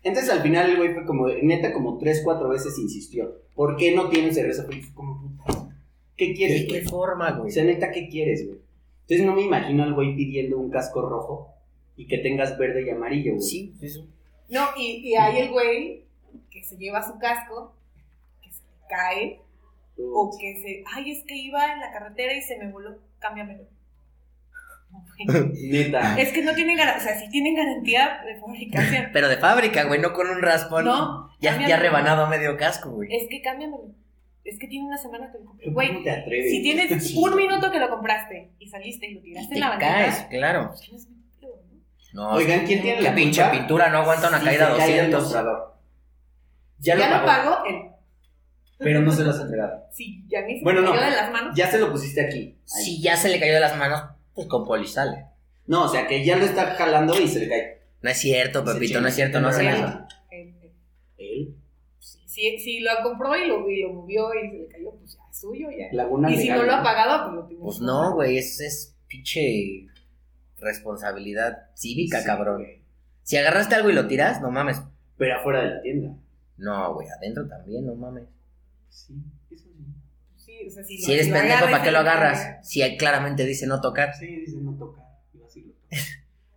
B: Entonces al final el güey fue como, neta, como tres, cuatro veces insistió. ¿Por qué no tienen cerveza? Fue Como, puta, ¿qué quieres,
A: ¿De qué
B: güey?
A: forma,
B: O
A: güey?
B: sea, neta, ¿qué quieres, güey? Entonces no me imagino al güey pidiendo un casco rojo y que tengas verde y amarillo, güey.
A: Sí, eso.
C: No, y, y hay el güey que se lleva su casco, cae, o que se. Ay, es que iba en la carretera y se me voló. Cámbiamelo.
B: Neta.
C: Es que no tienen garantía, o sea, sí tienen garantía de fabricación.
A: Pero de fábrica, güey, no con un raspón.
C: No,
A: Ya, ya rebanado medio casco, güey.
C: Es que cámbiamelo. Es que tiene una semana que lo compré.
B: ¿Cómo
C: Güey,
B: te atreves?
C: si tienes un minuto que lo compraste y saliste y lo tiraste
A: Te
C: en la banqueta,
A: caes, claro.
C: pues ¿no?
B: Oigan, ¿quién tiene la
A: pinche pintura no aguanta una
B: Sí,
A: caída
B: se cae el
A: 200.
B: mostrador.
C: Ya,
B: Ya,
C: lo
B: pagó,
C: él.
B: Pero no se lo has entregado.
C: Sí, ya ni se
B: Bueno,
C: me
B: no.
C: cayó de las manos.
B: Ya se lo pusiste aquí. Ahí.
A: Si ya se le cayó de las manos, pues con poli sale.
B: No, o sea, que ya lo está jalando y se le cae.
A: No es cierto, Pepito, no es cierto, no hacen eso.
C: Él. Si, si lo compró y lo, y lo movió y se le cayó, pues ya es suyo, ya.
B: Laguna
C: y si
B: Legal,
C: no lo ha pagado, pues lo tiene
A: Pues no, güey, es, es pinche responsabilidad cívica,
B: Sí,
A: cabrón.
B: güey.
A: Si agarraste algo y lo tiras, no mames.
B: Pero afuera de la tienda.
A: No, güey, adentro también, no mames.
B: Sí, eso sí.
C: Sí, o sea, si, lo-
A: Si eres
C: si lo
A: pendejo, ¿para qué lo agarras? Si claramente dice no tocar.
B: Sí, dice no tocar. Y así lo toca.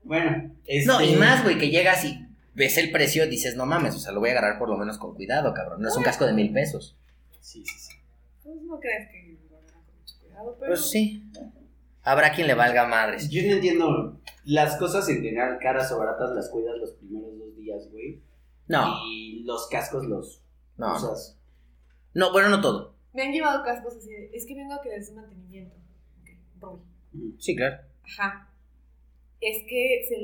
B: bueno, este...
A: No, y más, güey, que llegas y ves el precio, dices, no mames, o sea, lo voy a agarrar por lo menos con cuidado, cabrón. No es un casco de mil pesos.
B: Sí, sí, sí.
C: Pues no crees que con mucho cuidado, pero...
A: Pues sí. Habrá quien le valga madres.
B: Yo no entiendo. Las cosas en general, caras o baratas, las cuidas los primeros dos días, güey.
A: No,
B: Y los cascos los
A: no.
B: usas.
A: No, bueno, no todo.
C: Me han llevado cascos así de, es que vengo a que des un mantenimiento. Ok, Roy.
B: Ujú.
A: Sí, claro.
C: Ajá. Es que se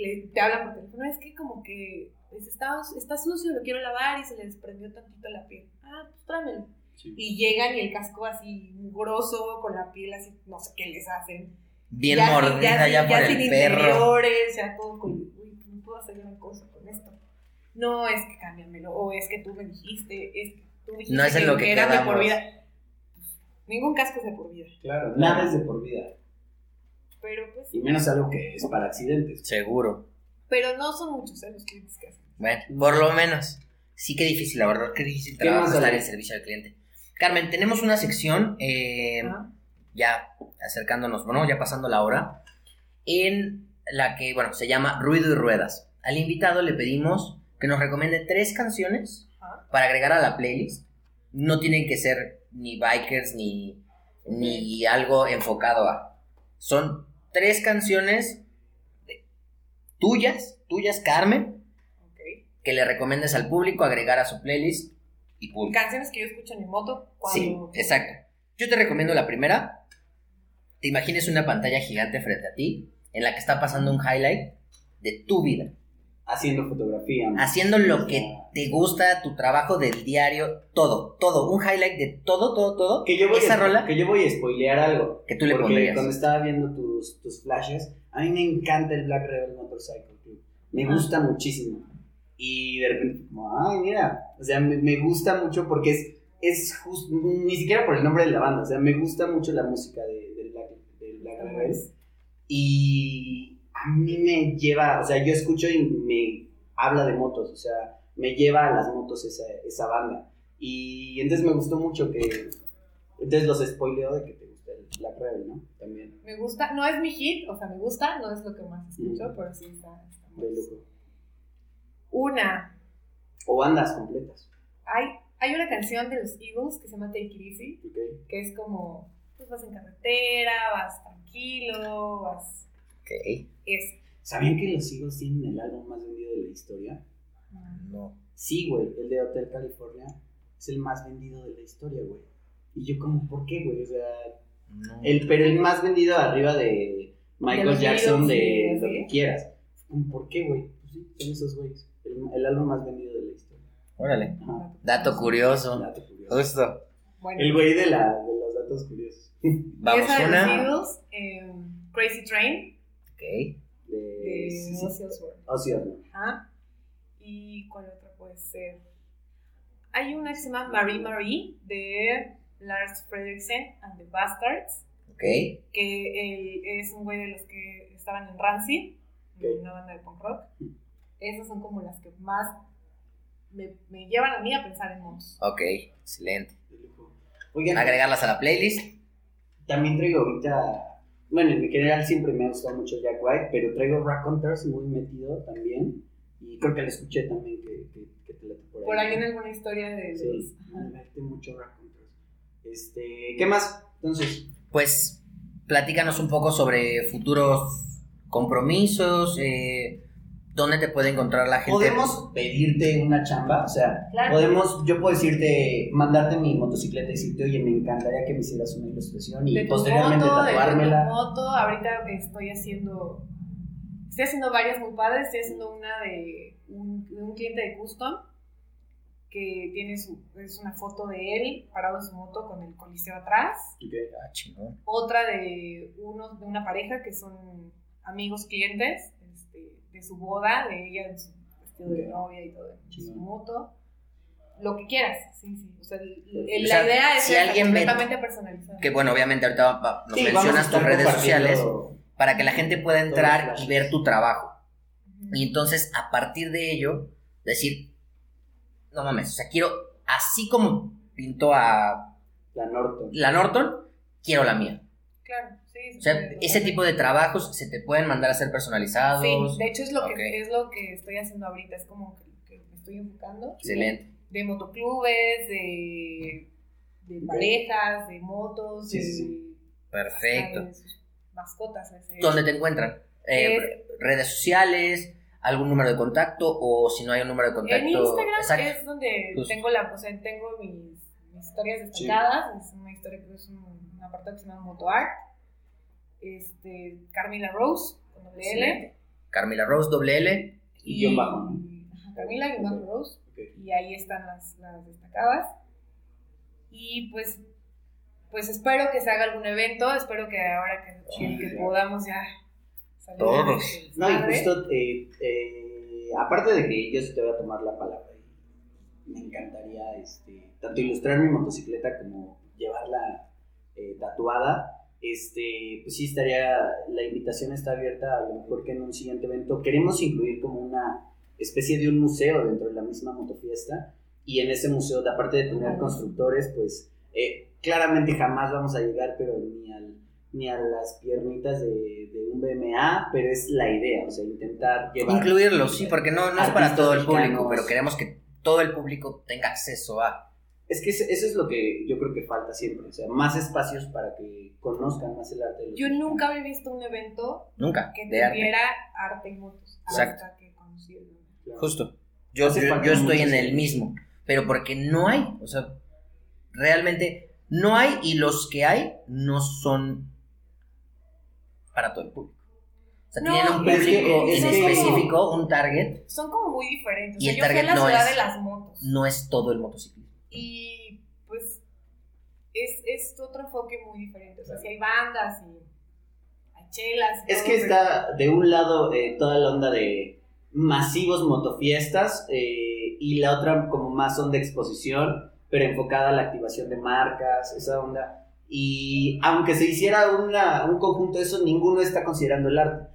C: le- te hablan por teléfono, es que como que pues, está, está sucio, lo quiero lavar y se le desprendió tantito la piel. Ah, pues tráemelo.
B: Sí.
C: Y llegan y el casco así mugroso, con la piel así, no sé qué les hacen.
A: Bien
C: sin-
A: mordida ya,
C: sin-
A: por
C: sin
A: el perro.
C: interiores, ya todo con, uy, no puedo hacer gran cosa con esto. No, es que cámbiamelo, o es que tú me dijiste, es que tú dijiste
A: No es en lo que
C: era de por vida. Ningún casco es de por vida.
B: Claro, nada es de por vida.
C: Pero pues,
B: Y menos algo que es para accidentes.
A: Seguro.
C: pero no son muchos ¿eh? los clientes que hacen.
A: Bueno, por lo menos. Sí que difícil, la verdad, que difícil
B: ¿Qué
A: trabajo
B: más
A: estar
B: hay?
A: en servicio al cliente. Carmen, tenemos una sección, eh,
C: Ajá.
A: ya acercándonos, bueno, ya pasando la hora, en la que, bueno, se llama Ruido y Ruedas. Al invitado le pedimos que nos recomiende tres canciones. Para agregar a la playlist. No tienen que ser ni bikers ni, ni algo enfocado a. Son tres canciones tuyas, tuyas, Carmen, que le recomiendes al público agregar a su playlist y punto.
C: Canciones que yo escucho en mi moto
A: Sí,
C: cuando.
A: exacto. Yo te recomiendo la primera. Te imagines una pantalla gigante frente a ti en la que está pasando un highlight de tu vida.
B: Haciendo fotografía.
A: Haciendo lo que te gusta, tu trabajo del diario, todo, todo. Un highlight de todo, todo, todo.
B: Que yo voy
A: Esa
B: a,
A: rola
B: que yo voy a spoilear algo.
A: que tú le
B: porque
A: pondrías.
B: cuando estaba viendo tus, tus flashes, a mí me encanta el Black Rebel Motorcycle Club. Me
C: Ajá.
B: gusta muchísimo. Y de repente, como, ay, mira. O sea, me, me gusta mucho porque es, es justo, ni siquiera por el nombre de la banda. O sea, me gusta mucho la música de, del Black, del Black Rebel. Y a mí me lleva, o sea, yo escucho y me habla de motos, o sea, me lleva a las motos esa, esa banda. Y entonces me gustó mucho que, entonces los spoileo de que te gusta el Black Rebel, ¿no? También,
C: Me gusta, no es mi hit, o sea, me gusta, no es lo que más escucho,
B: Mm.
C: pero sí está. está
B: de lujo.
C: Una,
B: O bandas completas,
C: hay, hay una canción de los Eagles que se llama Take It Easy,
B: ¿ok?
C: que es como, pues vas en carretera, vas tranquilo, vas.
A: Ok.
C: Es.
B: ¿Sabían que los Eagles tienen el álbum más vendido de la historia?
A: No.
B: Sí, güey, el de Hotel California es el más vendido de la historia, güey. Y yo como, ¿por qué, güey? O sea,
A: no.
B: El, pero el más vendido arriba de Michael
C: De
B: Jackson, de
C: sí,
B: lo que quieras. ¿Por qué, güey? Pues sí, son esos güeyes. El, el álbum más vendido de la historia.
A: Órale.
B: Ajá.
A: Dato curioso.
B: Dato curioso.
A: Justo.
C: Bueno,
B: El güey de, la, de los datos curiosos.
A: Vamos
C: esa de los
A: una.
C: Eagles, eh, Crazy Train,
A: Ok.
B: De,
C: de
B: sí.
C: Ozzy Osbourne.
B: Ozzy Osbourne.
C: Ajá. ¿Y cuál otra puede ser? Hay una que se llama Marie Marie de Lars Frederiksen and the Bastards,
A: Ok.
C: que él es un güey de los que estaban en Rancid,
B: Ok.
C: una banda de punk rock.
B: Mm.
C: Esas son como las que más me, me llevan a mí a pensar en mods.
A: Ok. Excelente.
B: Oigan,
A: Agregarlas a la playlist.
B: también traigo ahorita. Bueno, en general siempre me ha gustado mucho Jack White, pero traigo Raconteurs muy metido también. Y creo que lo escuché también que, que, que te late por ahí.
C: Por ahí en alguna historia de
B: Sí,
C: los-
B: me
C: ajá.
B: late mucho Raconteurs. Este, ¿qué más? Entonces,
A: Pues platícanos un poco sobre futuros compromisos, eh, dónde te puede encontrar la gente.
B: ¿podemos pedirte una chamba? O sea,
C: Claro.
B: podemos, yo puedo decirte, mandarte mi motocicleta y decirte, oye, me encantaría que me hicieras una ilustración y
C: de tu
B: posteriormente
C: moto, de,
B: tatuármela.
C: tu moto. Ahorita estoy haciendo, estoy haciendo varias muy padres. Estoy haciendo una de un, de un cliente de custom que tiene su, es una foto de él parado en su moto con el coliseo atrás.
A: Ah, chingón.
C: Otra de uno, de una pareja que son amigos clientes de su boda, de ella en su vestido de novia y todo en su moto. Lo que quieras, sí, sí. O sea, el- el-
A: O sea,
C: la idea es
A: si
C: que
A: alguien
C: completamente personalizada.
A: Que bueno, obviamente ahorita va- va- nos
B: Sí,
A: mencionas tus redes sociales para que la gente pueda entrar y ver tu trabajo. Y entonces, a partir de ello, decir, no mames, o sea, quiero, así como pintó a
B: La Norton.
A: la Norton, quiero la mía.
C: Claro, sí.
A: O sea, ese tipo de trabajos se te pueden mandar a ser personalizados.
C: Sí, de hecho es lo, que, es lo que estoy haciendo ahorita, es como que, que me estoy enfocando.
A: Excelente.
C: De motoclubes, de de parejas, de motos, de,
A: Perfecto.
C: mascotas.
A: ¿Dónde te encuentran? Eh, redes sociales, algún número de contacto o si no hay un número de contacto.
C: En Instagram es donde tengo la, o sea, tengo mis, historias destacadas, es una historia que es un, un, apartado que se llama MotoArt, este, Carmila Rose, con doble L.
A: Carmila Rose, doble L.
B: Y, yo bajo.
C: Carmila y bajo Rose. Y ahí están las, las destacadas. Y pues pues espero que se haga algún evento, espero que ahora que, que podamos ya
A: todos.
B: No, y justo, eh, eh, aparte de que yo sí te voy a tomar la palabra, me encantaría este, tanto ilustrar mi motocicleta como llevarla eh, tatuada. Este, pues sí estaría, la invitación está abierta a lo mejor que en un siguiente evento. Queremos incluir como una especie de un museo dentro de la misma motofiesta. Y en ese museo, aparte de tener constructores, pues claramente jamás vamos a llegar, pero ni al ni a las piernitas de, un BMA, pero es la idea, o sea, intentar
A: llevar... Incluirlo, sí, porque no, no es para todo el público, pero queremos que todo el público tenga acceso a...
B: Es que eso es lo que yo creo que falta siempre, o sea, más espacios para que conozcan más el arte. De
C: yo nunca había visto un evento
A: ¿Nunca?
C: que tuviera arte. y motos,
A: Exacto. que Justo. Yo, yo, yo estoy en el mismo, pero porque no hay, o sea, realmente no hay y los que hay no son para todo el público. O sea, tienen un público en específico, un target.
C: Son como muy diferentes. Y el target no es, de las motos.
A: No es todo el motociclismo.
C: Y pues es, es otro enfoque muy diferente. O sea, si hay bandas y hay chelas.
B: es que está de un lado eh, toda la onda de masivos motofiestas eh, y la otra como más onda de exposición, pero enfocada a la activación de marcas, esa onda y aunque se hiciera un conjunto de eso, ninguno está considerando el arte.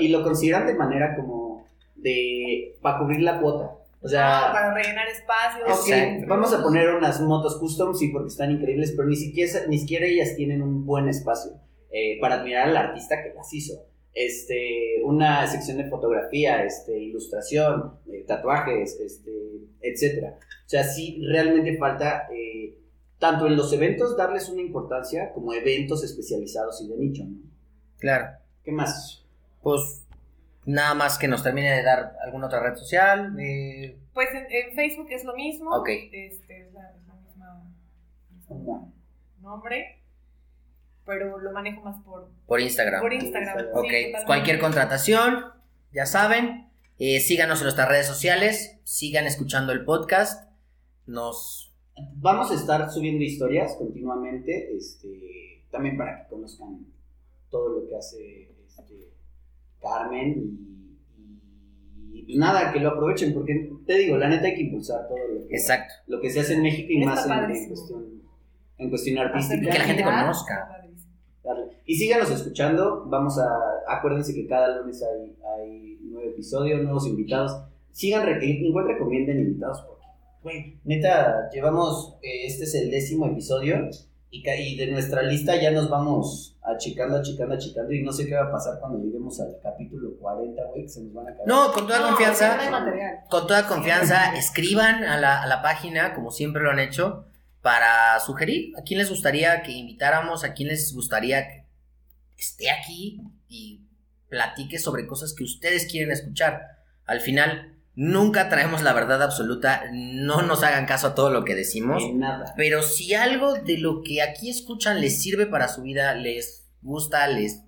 B: Y, lo, consideran de manera como de para cubrir la cuota. O sea,
C: ah, para rellenar espacios.
B: vamos a poner unas motos custom, sí, porque están increíbles, pero ni siquiera, ni siquiera ellas tienen un buen espacio eh, para admirar al artista que las hizo. Este, una sección de fotografía, este, ilustración, eh, tatuajes, este, etcétera. O sea, sí, realmente falta eh, tanto en los eventos darles una importancia como eventos especializados y de nicho, ¿no?
A: Claro.
B: ¿Qué más?
A: Pues nada más que nos termine de dar alguna otra red social. Eh.
C: Pues en, Facebook es lo mismo.
A: Ok.
C: Este, es la, misma, nombre. Pero lo manejo más por,
A: por Instagram.
C: Por Instagram.
A: Ok. Cualquier contratación, ya saben. Eh, síganos en nuestras redes sociales. Sigan escuchando el podcast. Nos
B: Vamos a estar subiendo historias continuamente, este, también para que conozcan todo lo que hace este, Carmen y, pues nada, que lo aprovechen, porque te digo, la neta hay que impulsar todo lo que,
A: Exacto.
B: Lo que se hace en México y más en, cuestión, en cuestión artística.
A: Y que la gente conozca.
B: Y síganos escuchando, vamos a, acuérdense que cada lunes hay, hay nueve episodios, nuevos invitados. Sigan, igual recomienden invitados güey, neta, llevamos, eh, este es el décimo episodio y, de nuestra lista ya nos vamos achicando, achicando, achicando y no sé qué va a pasar cuando lleguemos al capítulo 40, güey, que se nos van a caer.
A: No, con toda confianza, con toda confianza, escriban a la, a la página, como siempre lo han hecho, para sugerir a quién les gustaría que invitáramos, a quién les gustaría que esté aquí y platique sobre cosas que ustedes quieren escuchar. Al final, Nunca traemos la verdad absoluta, no nos hagan caso a todo lo que decimos.
B: nada.
A: Pero si algo de lo que aquí escuchan les sirve para su vida, les gusta, les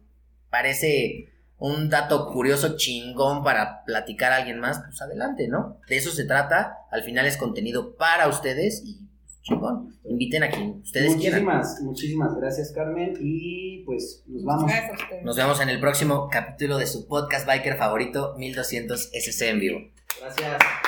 A: parece un dato curioso chingón para platicar a alguien más, pues adelante, ¿no? De eso se trata. Al final es contenido para ustedes y chingón. Inviten a quien ustedes
B: muchísimas,
A: quieran.
B: Muchísimas gracias, Carmen. Y pues nos vamos.
A: Nos vemos en el próximo capítulo de su podcast biker favorito, 1200 SC en vivo.
B: Gracias.